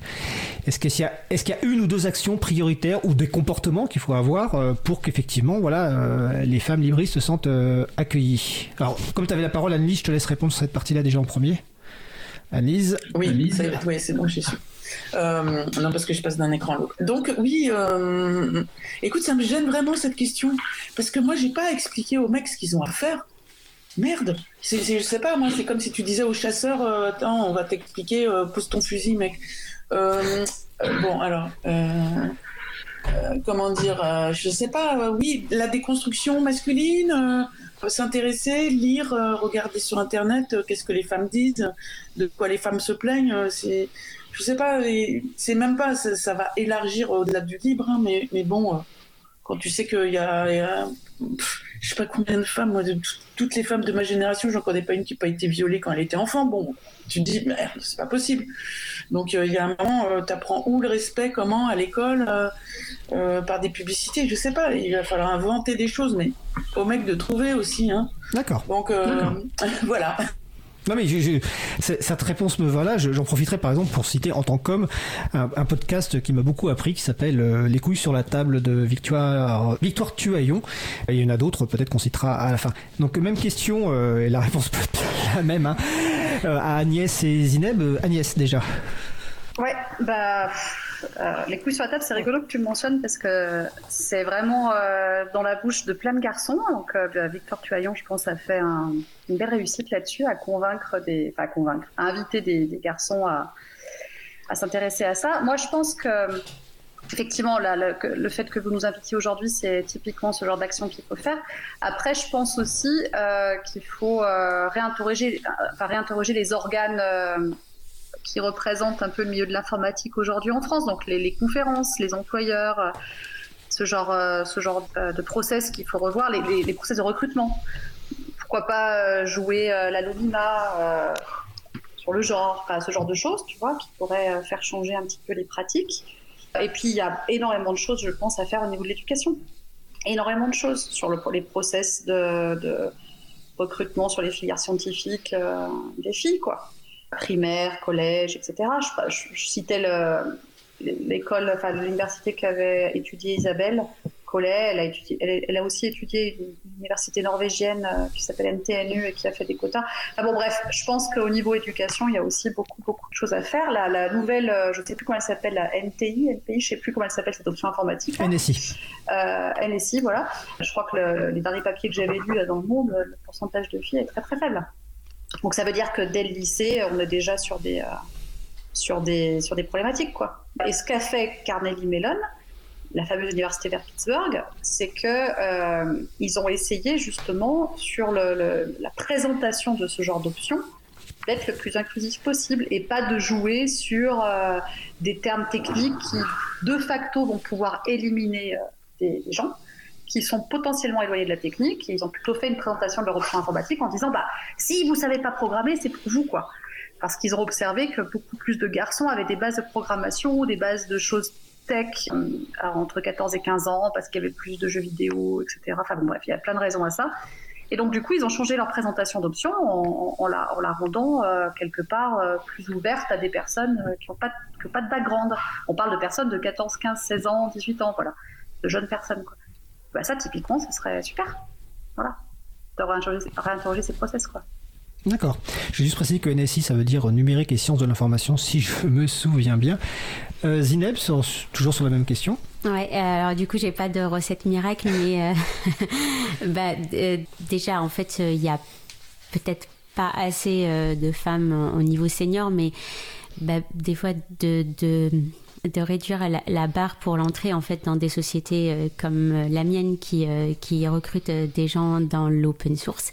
est-ce qu'il y y a une ou deux actions prioritaires ou des comportements qu'il faut avoir pour que effectivement, voilà, euh, les femmes libristes se sentent euh, accueillies. Alors, comme tu avais la parole, Annelise, je te laisse répondre sur cette partie-là déjà en premier. Annelise Oui, c'est bon, j'y suis. Euh, non, parce que je passe d'un écran à l'autre. Donc, oui, écoute, ça me gêne vraiment cette question. Parce que moi, j'ai pas expliqué aux mecs ce qu'ils ont à faire. Merde, c'est, je sais pas, moi, c'est comme si tu disais aux chasseurs Attends, on va t'expliquer, pose ton fusil, mec. bon, alors. Euh, comment dire, euh, je sais pas, euh, oui, la déconstruction masculine, s'intéresser, lire, regarder sur Internet qu'est-ce que les femmes disent, de quoi les femmes se plaignent. C'est, je sais pas, c'est même pas, ça, va élargir au-delà du libre, hein, mais, bon, quand tu sais qu'il y a je sais pas combien de femmes, moi, de toutes les femmes de ma génération, j'en connais pas une qui n'a pas été violée quand elle était enfant. Bon, tu te dis, merde, c'est pas possible. Donc, euh, il y a un moment, euh, tu apprends où le respect, comment, à l'école, euh, par des publicités, je sais pas. Il va falloir inventer des choses, mais au mec de trouver aussi. Hein. D'accord. Donc, voilà. Non mais cette réponse me va là. J'en profiterai par exemple pour citer en tant qu'homme un, podcast qui m'a beaucoup appris qui s'appelle euh, Les couilles sur la table de Victoire Victoire Tuaillon. il y en a d'autres peut-être qu'on citera à la fin. Donc même question euh, et la réponse peut être la même hein, euh, à Agnès et Zineb. Agnès déjà. Ouais, bah euh, les couilles sur la table, c'est rigolo que tu le mentionnes parce que c'est vraiment euh, dans la bouche de plein de garçons. Donc, euh, bah, Victor Tuaillon, je pense, a fait une belle réussite là-dessus, à convaincre des, enfin, convaincre, à inviter des, garçons à, s'intéresser à ça. Moi, je pense que effectivement, le, fait que vous nous invitiez aujourd'hui, c'est typiquement ce genre d'action qu'il faut faire. Après, je pense aussi qu'il faut réinterroger, enfin, réinterroger les organes qui représentent un peu le milieu de l'informatique aujourd'hui en France, donc les, conférences, les employeurs, euh, ce genre, euh, ce genre euh, de process qu'il faut revoir, les, process de recrutement. Pourquoi pas jouer l'anonymat sur le genre, ce genre de choses, tu vois, qui pourraient faire changer un petit peu les pratiques. Et puis, il y a énormément de choses, je pense, à faire au niveau de l'éducation. Énormément de choses sur le, les process de, recrutement sur les filières scientifiques des filles, quoi primaire, collège, etc. Je, je, citais l'école, enfin l'université qu'avait étudié Isabelle Collet. Elle a, étudié, elle, a aussi étudié une université norvégienne euh, qui s'appelle NTNU et qui a fait des quotas. Ah bon, bref, je pense qu'au niveau éducation, il y a aussi beaucoup, beaucoup de choses à faire. La, la nouvelle, euh, je ne sais plus comment elle s'appelle, la NTI, NPI, je ne sais plus comment elle s'appelle cette option informatique. NSI. Euh, NSI, voilà. Je crois que les derniers papiers que j'avais lus dans le monde, le pourcentage de filles est très, très faible. Donc ça veut dire que dès le lycée, on est déjà sur des, euh, sur des, sur des problématiques. Quoi. Et ce qu'a fait Carnegie Mellon, la fameuse université vers Pittsburgh, c'est que euh, ils ont essayé justement sur le, la présentation de ce genre d'options d'être le plus inclusif possible et pas de jouer sur euh, des termes techniques qui de facto vont pouvoir éliminer des, gens qui sont potentiellement éloignés de la technique. ils ont plutôt fait une présentation de leur option informatique en disant bah, si vous savez pas programmer, c'est pour vous. quoi. Parce qu'ils ont observé que beaucoup plus de garçons avaient des bases de programmation ou des bases de choses tech euh, entre 14 et 15 ans parce qu'il y avait plus de jeux vidéo, etc. Enfin bon, bref, il y a plein de raisons à ça. Et donc, du coup, ils ont changé leur présentation d'options en, la, en, la, rendant euh, quelque part euh, plus ouverte à des personnes qui n'ont pas, pas de background. On parle de personnes de 14, 15, 16 ans, 18 ans, voilà, de jeunes personnes. Quoi bah ça, typiquement, ce serait super. Voilà. De réinterroger, ces process, quoi. D'accord. Je vais juste préciser que NSI, ça veut dire numérique et sciences de l'information, si je me souviens bien. Euh, Zineb, toujours sur la même question. Ouais, alors du coup, j'ai pas de recette miracle, mais euh, bah, euh, déjà, en fait, il y a peut-être pas assez de femmes au niveau senior, mais bah, des fois de, de de réduire la, barre pour l'entrée en fait dans des sociétés euh, comme euh, la mienne qui, euh, qui recrute des gens dans l'open source.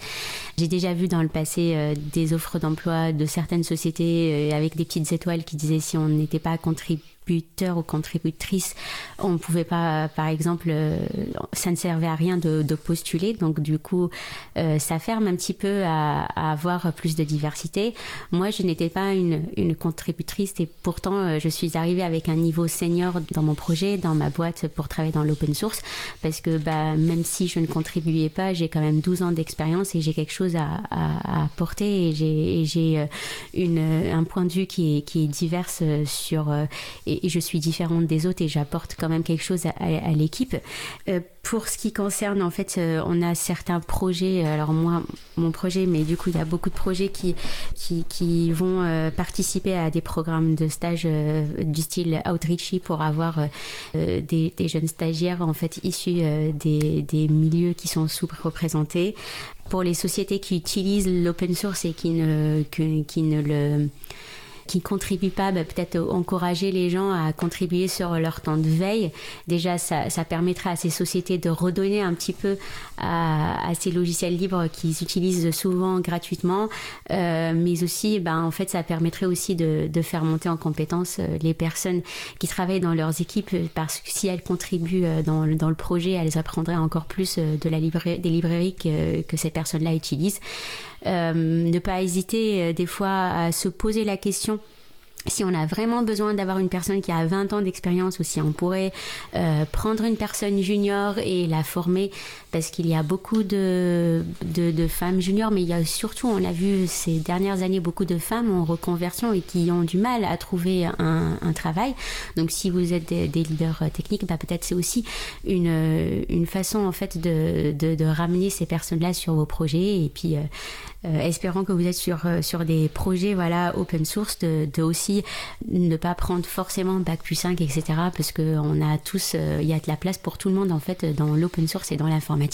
J'ai déjà vu dans le passé des offres d'emploi de certaines sociétés avec des petites étoiles qui disaient si on n'était pas contribué contributeur ou contributrice, on ne pouvait pas, par exemple, euh, ça ne servait à rien de, postuler. Donc, du coup, euh, ça ferme un petit peu à, avoir plus de diversité. Moi, je n'étais pas une, contributrice et pourtant, euh, je suis arrivée avec un niveau senior dans mon projet, dans ma boîte pour travailler dans l'open source. Parce que bah, même si je ne contribuais pas, j'ai quand même 12 ans d'expérience et j'ai quelque chose à, apporter et j'ai un point de vue qui est, qui est divers sur je suis différente des autres et j'apporte quand même quelque chose à, l'équipe. Euh, pour ce qui concerne, en fait, euh, on a certains projets, alors moi, mon projet, mais du coup, il y a beaucoup de projets qui, qui, vont euh, participer à des programmes de stage du style Outreachy pour avoir des, jeunes stagiaires, en fait, issus des, des milieux qui sont sous-représentés. Pour les sociétés qui utilisent l'open source et qui ne, qui ne le qui contribuent pas, bah, peut-être encourager les gens à contribuer sur leur temps de veille. Déjà, ça, ça permettra à ces sociétés de redonner un petit peu à, à ces logiciels libres qu'ils utilisent souvent gratuitement, euh, mais aussi, ben, en fait, ça permettrait aussi de, de faire monter en compétence euh, les personnes qui travaillent dans leurs équipes, parce que si elles contribuent euh, dans, dans le projet, elles apprendraient encore plus de la librairie, des librairies que, que ces personnes-là utilisent. Euh, ne pas hésiter des fois à se poser la question. Si on a vraiment besoin d'avoir une personne qui a 20 ans d'expérience ou si on pourrait euh, prendre une personne junior et la former parce qu'il y a beaucoup de, de, femmes juniors mais il y a surtout on a vu ces dernières années beaucoup de femmes en reconversion et qui ont du mal à trouver un, un travail donc si vous êtes des, leaders techniques bah, peut-être c'est aussi une, une façon en fait de, de, ramener ces personnes là sur vos projets et puis euh, euh, espérant que vous êtes sur, euh, sur des projets voilà, open source, de, de, aussi ne pas prendre forcément Bac plus 5, etc. Parce qu'on a tous, euh, il y a de la place pour tout le monde en fait dans l'open source et dans l'informatique.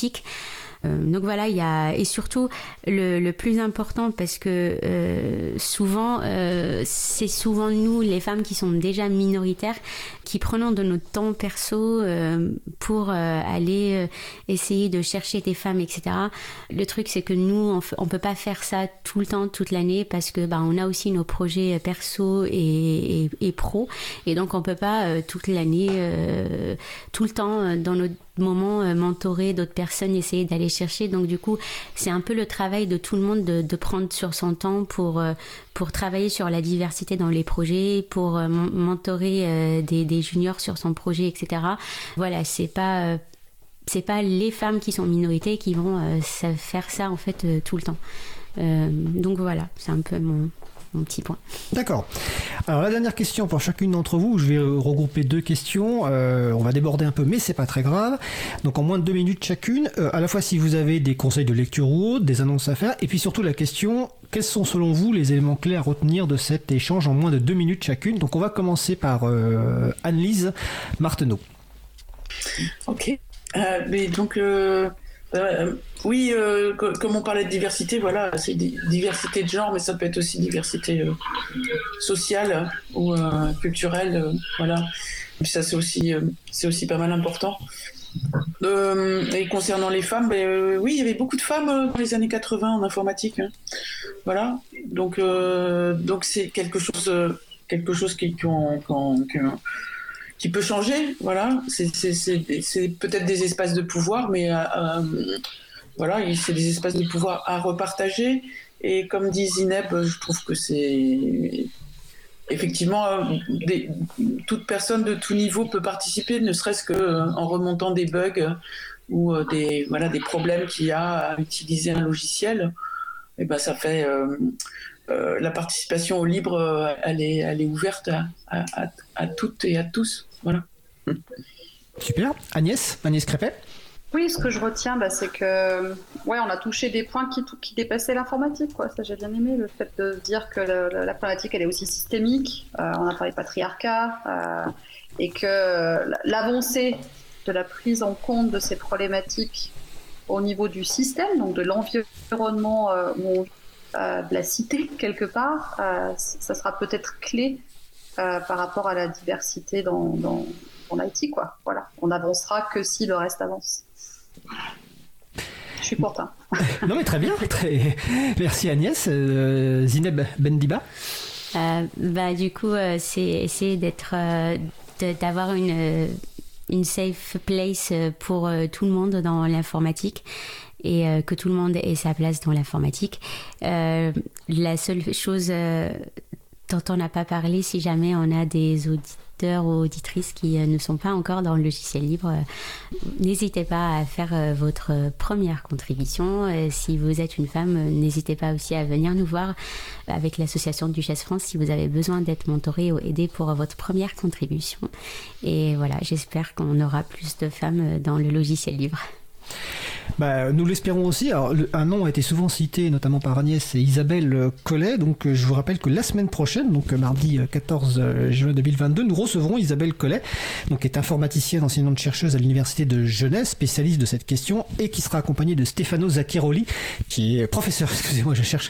Euh, donc voilà, il y a et surtout le, plus important parce que euh, souvent euh, c'est souvent nous les femmes qui sont déjà minoritaires qui prenons de notre temps perso pour aller essayer de chercher des femmes etc. Le truc c'est que nous on, on peut pas faire ça tout le temps toute l'année parce que bah on a aussi nos projets perso et, et, et pro et donc on peut pas toute l'année tout le temps dans notre moment euh, mentorer d'autres personnes, essayer d'aller chercher. Donc du coup, c'est un peu le travail de tout le monde de, prendre sur son temps pour, euh, pour travailler sur la diversité dans les projets, pour euh, mentorer euh, des, juniors sur son projet, etc. Voilà, c'est pas c'est pas les femmes qui sont minorités qui vont faire ça en fait tout le temps. donc voilà, c'est un peu mon, mon petit point. D'accord. Alors la dernière question pour chacune d'entre vous, je vais regrouper deux questions. Euh, on va déborder un peu, mais c'est pas très grave. Donc en moins de deux minutes chacune, euh, à la fois si vous avez des conseils de lecture ou autre, des annonces à faire, et puis surtout la question quels sont selon vous les éléments clés à retenir de cet échange en moins de deux minutes chacune? Donc on va commencer par euh, Anne-Lise Marteneau. Ok. Euh, mais donc euh, oui, euh, comme on parlait de diversité, voilà, c'est diversité de genre, mais ça peut être aussi diversité euh, sociale ou culturelle, voilà. Ça, c'est aussi, c'est aussi pas mal important. et concernant les femmes, ben, oui, il y avait beaucoup de femmes dans les années 80 en informatique, hein. voilà. Donc, donc c'est quelque chose, quelque chose qui, qui, qui, qui qui peut changer. Voilà, c'est peut-être des espaces de pouvoir, mais euh, voilà, c'est des espaces de pouvoir à repartager. Et comme dit Zineb, je trouve que c'est effectivement des, toute personne de tout niveau peut participer, ne serait-ce que euh, en remontant des bugs ou euh, des voilà des problèmes qu'il y a à utiliser un logiciel. Et ben ça fait euh, euh, la participation au libre, elle est, ouverte à toutes et à tous. Voilà. Super. Agnès, Agnès Crépet oui, ce que je retiens, bah, c'est que ouais, on a touché des points qui, qui dépassaient l'informatique. Quoi. Ça, j'ai bien aimé le fait de dire que l'informatique, elle est aussi systémique. Euh, on a parlé de patriarcat euh, et que l'avancée de la prise en compte de ces problématiques au niveau du système, donc de l'environnement euh, de la cité quelque part, euh, ça sera peut-être clé euh, par rapport à la diversité dans, dans, dans l'IT. Quoi. Voilà. On avancera que si le reste avance. Je suis content. non mais très bien, très... merci Agnès. Euh, Zineb Bendiba euh, bah, Du coup, euh, c'est essayer d'être, euh, d'avoir une, une safe place pour tout le monde dans l'informatique et euh, que tout le monde ait sa place dans l'informatique. Euh, la seule chose euh, dont on n'a pas parlé, si jamais on a des auditeurs ou auditrices qui ne sont pas encore dans le logiciel libre, n'hésitez pas à faire votre première contribution. Si vous êtes une femme, n'hésitez pas aussi à venir nous voir avec l'association Duchesse France si vous avez besoin d'être mentoré ou aidé pour votre première contribution. Et voilà, j'espère qu'on aura plus de femmes dans le logiciel libre. Bah, nous l'espérons aussi. Alors, un nom a été souvent cité, notamment par Agnès et Isabelle Collet. Donc, je vous rappelle que la semaine prochaine, donc mardi 14 juin 2022, nous recevrons Isabelle Collet, donc qui est informaticienne, enseignante chercheuse à l'université de Genève, spécialiste de cette question, et qui sera accompagnée de Stefano Zacchiroli, qui est professeur, excusez-moi, je cherche,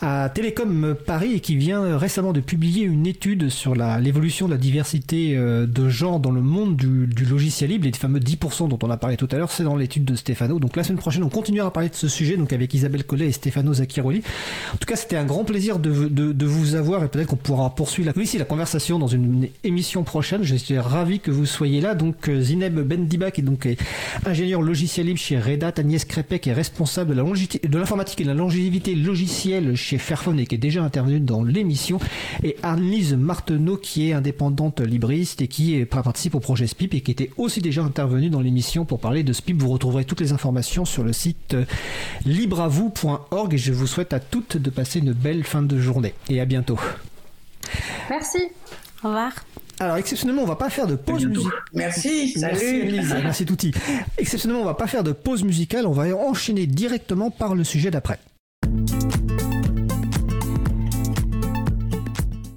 à Télécom Paris et qui vient récemment de publier une étude sur l'évolution de la diversité de genre dans le monde du, du logiciel libre, les fameux 10% dont on a parlé tout à l'heure, c'est dans l'étude de Stefano. Donc la semaine prochaine, on continuera à parler de ce sujet, donc avec Isabelle Collet et Stefano Zacchiroli. En tout cas, c'était un grand plaisir de, de, vous avoir et peut-être qu'on pourra poursuivre la, ici, la conversation dans une émission prochaine. Je suis ravi que vous soyez là. Donc Zineb Bendiba, qui est donc ingénieur logiciel libre chez Red Hat, Agnès Crépet, qui est responsable de l'informatique et de la longévité logicielle chez Fairphone et qui est déjà intervenue dans l'émission, et Arlise Marteneau, qui est indépendante libriste et qui participe au projet SPIP et qui était aussi déjà intervenue dans l'émission pour parler de SPIP. Vous retrouverez toutes les informations sur le site euh, libreavou.org et je vous souhaite à toutes de passer une belle fin de journée et à bientôt. Merci. Au revoir. Alors exceptionnellement, on va pas faire de pause musicale. Merci, salut. Merci merci Touti. Exceptionnellement, on va pas faire de pause musicale, on va enchaîner directement par le sujet d'après.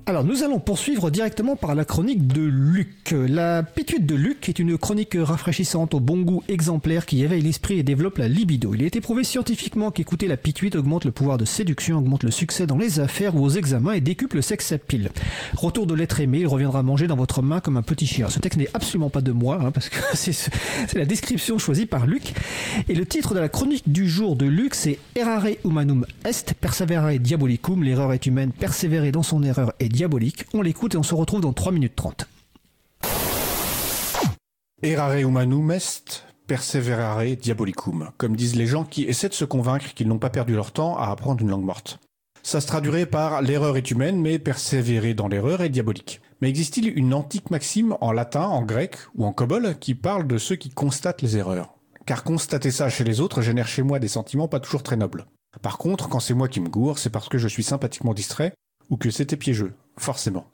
Alors nous allons poursuivre directement par la chronique de Luc. La pituite de Luc est une chronique rafraîchissante au bon goût exemplaire qui éveille l'esprit et développe la libido. Il a été prouvé scientifiquement qu'écouter la pituite augmente le pouvoir de séduction, augmente le succès dans les affaires ou aux examens et décuple le sexe à pile. Retour de l'être aimé, il reviendra manger dans votre main comme un petit chien. Ce texte n'est absolument pas de moi, hein, parce que c'est la description choisie par Luc. Et le titre de la chronique du jour de Luc, c'est Errare humanum est, perseverare diabolicum, l'erreur est humaine, persévérer dans son erreur est diabolique. On l'écoute et on se retrouve dans 3 minutes 30. Errare humanum est, perseverare diabolicum, comme disent les gens qui essaient de se convaincre qu'ils n'ont pas perdu leur temps à apprendre une langue morte. Ça se traduirait par l'erreur est humaine, mais persévérer dans l'erreur est diabolique. Mais existe-t-il une antique maxime en latin, en grec ou en cobol qui parle de ceux qui constatent les erreurs? Car constater ça chez les autres génère chez moi des sentiments pas toujours très nobles. Par contre, quand c'est moi qui me gourre, c'est parce que je suis sympathiquement distrait ou que c'était piégeux, forcément.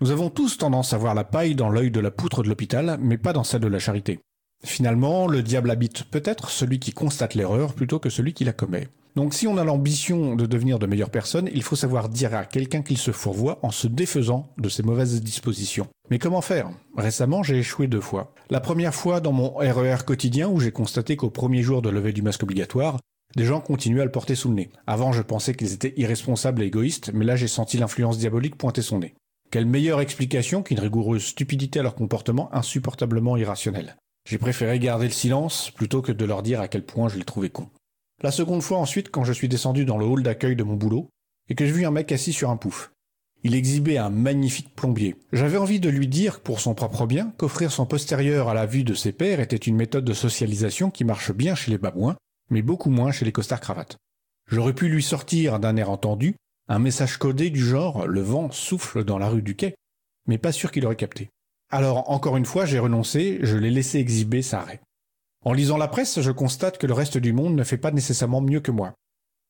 Nous avons tous tendance à voir la paille dans l'œil de la poutre de l'hôpital, mais pas dans celle de la charité. Finalement, le diable habite peut-être celui qui constate l'erreur plutôt que celui qui la commet. Donc si on a l'ambition de devenir de meilleures personnes, il faut savoir dire à quelqu'un qu'il se fourvoie en se défaisant de ses mauvaises dispositions. Mais comment faire? Récemment, j'ai échoué deux fois. La première fois dans mon RER e quotidien où j'ai constaté qu'au premier jour de levée du masque obligatoire, des gens continuaient à le porter sous le nez. Avant, je pensais qu'ils étaient irresponsables et égoïstes, mais là, j'ai senti l'influence diabolique pointer son nez. Quelle meilleure explication qu'une rigoureuse stupidité à leur comportement insupportablement irrationnel. J'ai préféré garder le silence plutôt que de leur dire à quel point je les trouvais cons. La seconde fois ensuite, quand je suis descendu dans le hall d'accueil de mon boulot, et que je vis un mec assis sur un pouf. Il exhibait un magnifique plombier. J'avais envie de lui dire, pour son propre bien, qu'offrir son postérieur à la vue de ses pairs était une méthode de socialisation qui marche bien chez les babouins, mais beaucoup moins chez les costards cravates. J'aurais pu lui sortir d'un air entendu un message codé du genre le vent souffle dans la rue du quai, mais pas sûr qu'il aurait capté. Alors encore une fois, j'ai renoncé, je l'ai laissé exhiber sa raie. En lisant la presse, je constate que le reste du monde ne fait pas nécessairement mieux que moi.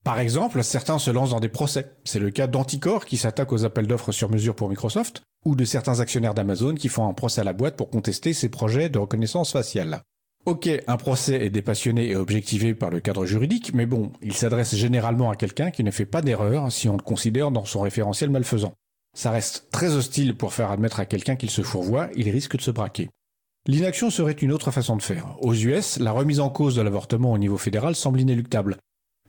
Par exemple, certains se lancent dans des procès. C'est le cas d'Anticor qui s'attaque aux appels d'offres sur mesure pour Microsoft, ou de certains actionnaires d'Amazon qui font un procès à la boîte pour contester ses projets de reconnaissance faciale. Ok, un procès est dépassionné et objectivé par le cadre juridique, mais bon, il s'adresse généralement à quelqu'un qui ne fait pas d'erreur si on le considère dans son référentiel malfaisant. Ça reste très hostile pour faire admettre à quelqu'un qu'il se fourvoie, il risque de se braquer. L'inaction serait une autre façon de faire. Aux US, la remise en cause de l'avortement au niveau fédéral semble inéluctable.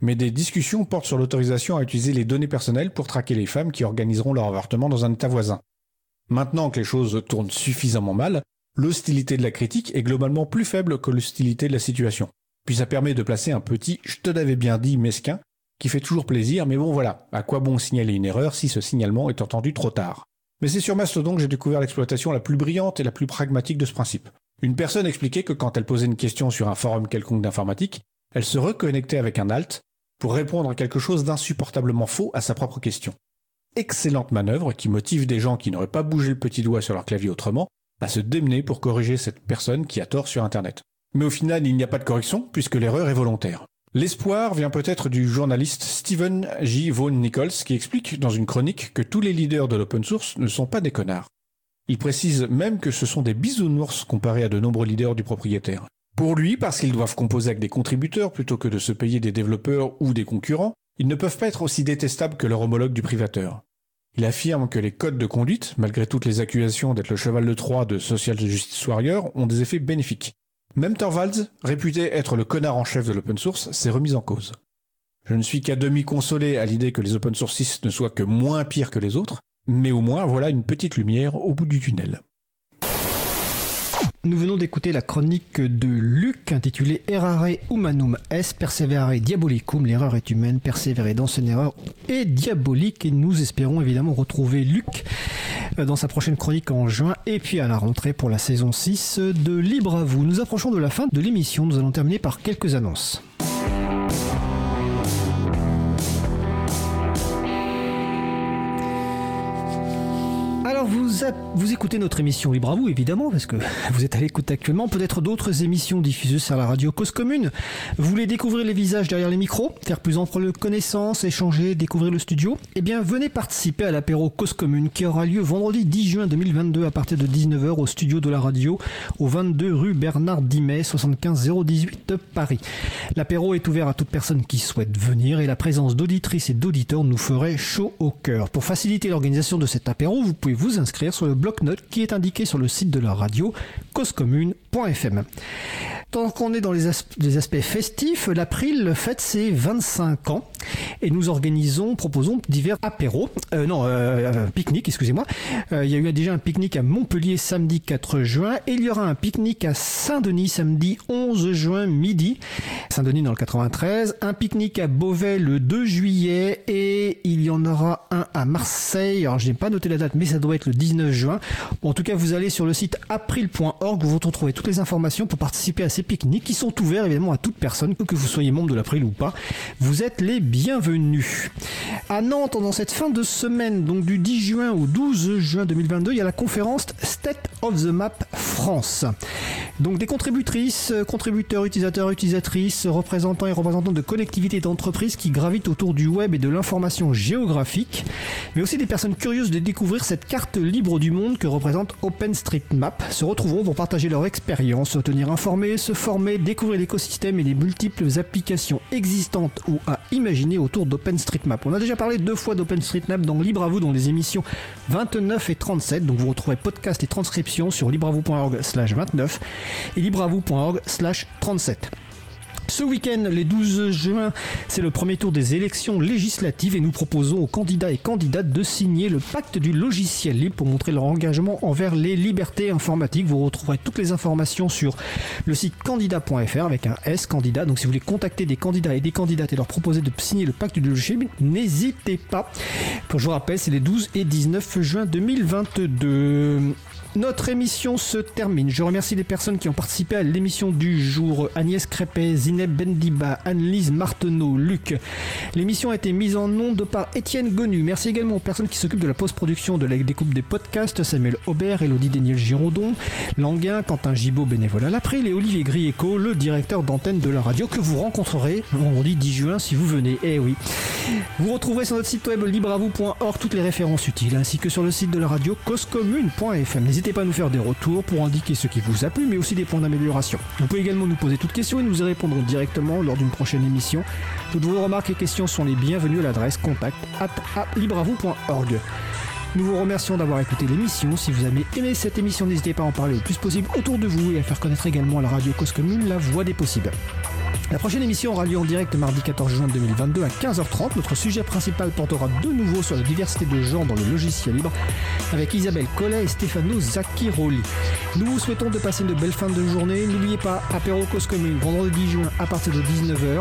Mais des discussions portent sur l'autorisation à utiliser les données personnelles pour traquer les femmes qui organiseront leur avortement dans un État voisin. Maintenant que les choses tournent suffisamment mal, l'hostilité de la critique est globalement plus faible que l'hostilité de la situation. Puis ça permet de placer un petit je te l'avais bien dit mesquin qui fait toujours plaisir, mais bon voilà, à quoi bon signaler une erreur si ce signalement est entendu trop tard? Mais c'est sur Mastodon que j'ai découvert l'exploitation la plus brillante et la plus pragmatique de ce principe. Une personne expliquait que quand elle posait une question sur un forum quelconque d'informatique, elle se reconnectait avec un alt pour répondre à quelque chose d'insupportablement faux à sa propre question. Excellente manœuvre qui motive des gens qui n'auraient pas bougé le petit doigt sur leur clavier autrement à se démener pour corriger cette personne qui a tort sur Internet. Mais au final, il n'y a pas de correction puisque l'erreur est volontaire. L'espoir vient peut-être du journaliste Stephen J. Vaughan Nichols qui explique dans une chronique que tous les leaders de l'open source ne sont pas des connards. Il précise même que ce sont des bisounours comparés à de nombreux leaders du propriétaire. Pour lui, parce qu'ils doivent composer avec des contributeurs plutôt que de se payer des développeurs ou des concurrents, ils ne peuvent pas être aussi détestables que leur homologue du privateur. Il affirme que les codes de conduite, malgré toutes les accusations d'être le cheval de Troie de Social Justice Warrior, ont des effets bénéfiques. Même Torvalds, réputé être le connard en chef de l'open source, s'est remis en cause. Je ne suis qu'à demi consolé à l'idée que les open sources ne soient que moins pires que les autres, mais au moins voilà une petite lumière au bout du tunnel. Nous venons d'écouter la chronique de Luc intitulée Errare humanum est perseverare diabolicum. L'erreur est humaine, persévérer dans son erreur est diabolique. Et nous espérons évidemment retrouver Luc euh, dans sa prochaine chronique en juin et puis à la rentrée pour la saison 6 de Libre à vous. Nous approchons de la fin de l'émission. Nous allons terminer par quelques annonces. Vous, écoutez notre émission Libre à vous, évidemment, parce que vous êtes à l'écoute actuellement. Peut-être d'autres émissions diffusées sur la radio Cause Commune. Vous voulez découvrir les visages derrière les micros, faire plus ample connaissance, échanger, découvrir le studio? Eh bien, venez participer à l'apéro Cause Commune qui aura lieu vendredi 10 juin 2022 à partir de 19h au studio de la radio au 22 rue Bernard Dimet, 75 018 Paris. L'apéro est ouvert à toute personne qui souhaite venir et la présence d'auditrices et d'auditeurs nous ferait chaud au cœur. Pour faciliter l'organisation de cet apéro, vous pouvez vous inscrire sur le bloc-notes qui est indiqué sur le site de la radio causecommune.fm. Tant qu'on est dans les, aspects festifs, l'April fête ses 25 ans et nous organisons, proposons divers apéros, euh, non, euh, pique-nique, excusez-moi. Euh, il y a eu déjà un pique-nique à Montpellier samedi 4 juin et il y aura un pique-nique à Saint-Denis samedi 11 juin midi. Saint-Denis dans le 93, un pique-nique à Beauvais le 2 juillet et il y en aura un à Marseille. Alors je n'ai pas noté la date mais ça doit être le 19 juin. en tout cas, vous allez sur le site april.org où vous retrouvez toutes les informations pour participer à ces pique-niques qui sont ouverts évidemment à toute personne, que vous soyez membre de l'April ou pas. Vous êtes les bienvenus. À Nantes, dans cette fin de semaine, donc du 10 juin au 12 juin 2022, il y a la conférence State of the Map France. Donc des contributrices, contributeurs, utilisateurs, utilisatrices, représentants et représentants de collectivités et d'entreprises qui gravitent autour du web et de l'information géographique, mais aussi des personnes curieuses de découvrir cette carte libre du monde que représente OpenStreetMap se retrouveront pour partager leur expérience, se tenir informés, se former, découvrir l'écosystème et les multiples applications existantes ou à imaginer autour d'OpenStreetMap. On a déjà parlé deux fois d'OpenStreetMap dans Libre dans les émissions 29 et 37, donc vous retrouvez podcast et transcription sur libreavou.org slash 29 et libreavou.org slash 37. Ce week-end, les 12 juin, c'est le premier tour des élections législatives et nous proposons aux candidats et candidates de signer le pacte du logiciel libre pour montrer leur engagement envers les libertés informatiques. Vous retrouverez toutes les informations sur le site candidat.fr avec un S candidat. Donc si vous voulez contacter des candidats et des candidates et leur proposer de signer le pacte du logiciel libre, n'hésitez pas. je vous rappelle, c'est les 12 et 19 juin 2022. Notre émission se termine. Je remercie les personnes qui ont participé à l'émission du jour. Agnès Crépet, Zineb Bendiba, Anne-Lise Marteneau, Luc. L'émission a été mise en nom de par Étienne Gonu. Merci également aux personnes qui s'occupent de la post-production de la découpe des podcasts. Samuel Aubert, Elodie Daniel Giraudon, Languin, Quentin Gibaud, bénévole à l'April et Olivier Grieco, le directeur d'antenne de la radio que vous rencontrerez vendredi 10 juin si vous venez. Eh oui. Vous retrouverez sur notre site web libreavou.org toutes les références utiles ainsi que sur le site de la radio causecommune.fm. N'hésitez pas à nous faire des retours pour indiquer ce qui vous a plu, mais aussi des points d'amélioration. Vous pouvez également nous poser toutes questions et nous y répondrons directement lors d'une prochaine émission. Toutes vos remarques et questions sont les bienvenues à l'adresse contact at. Nous vous remercions d'avoir écouté l'émission. Si vous avez aimé cette émission, n'hésitez pas à en parler le plus possible autour de vous et à faire connaître également à la radio Cause Commune la voix des possibles. La prochaine émission aura lieu en direct mardi 14 juin 2022 à 15h30. Notre sujet principal portera de nouveau sur la diversité de genre dans le logiciel libre avec Isabelle Collet et Stefano Zacchiroli. Nous vous souhaitons de passer une belle fin de journée. N'oubliez pas, apéro Cause vendredi 10 juin à partir de 19h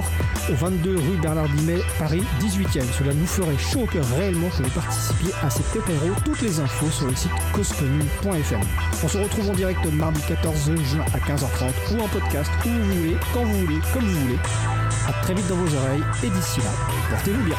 au 22 rue Bernard Dimet, Paris 18e. Cela nous ferait chaud au cœur réellement que vous participiez à cet apéro. Toutes les infos sur le site causecommune.fm. On se retrouve en direct mardi 14 juin à 15h30 ou en podcast où vous voulez, quand vous voulez, comme vous voulez. Très vite dans vos oreilles et d'ici là, portez-vous bien.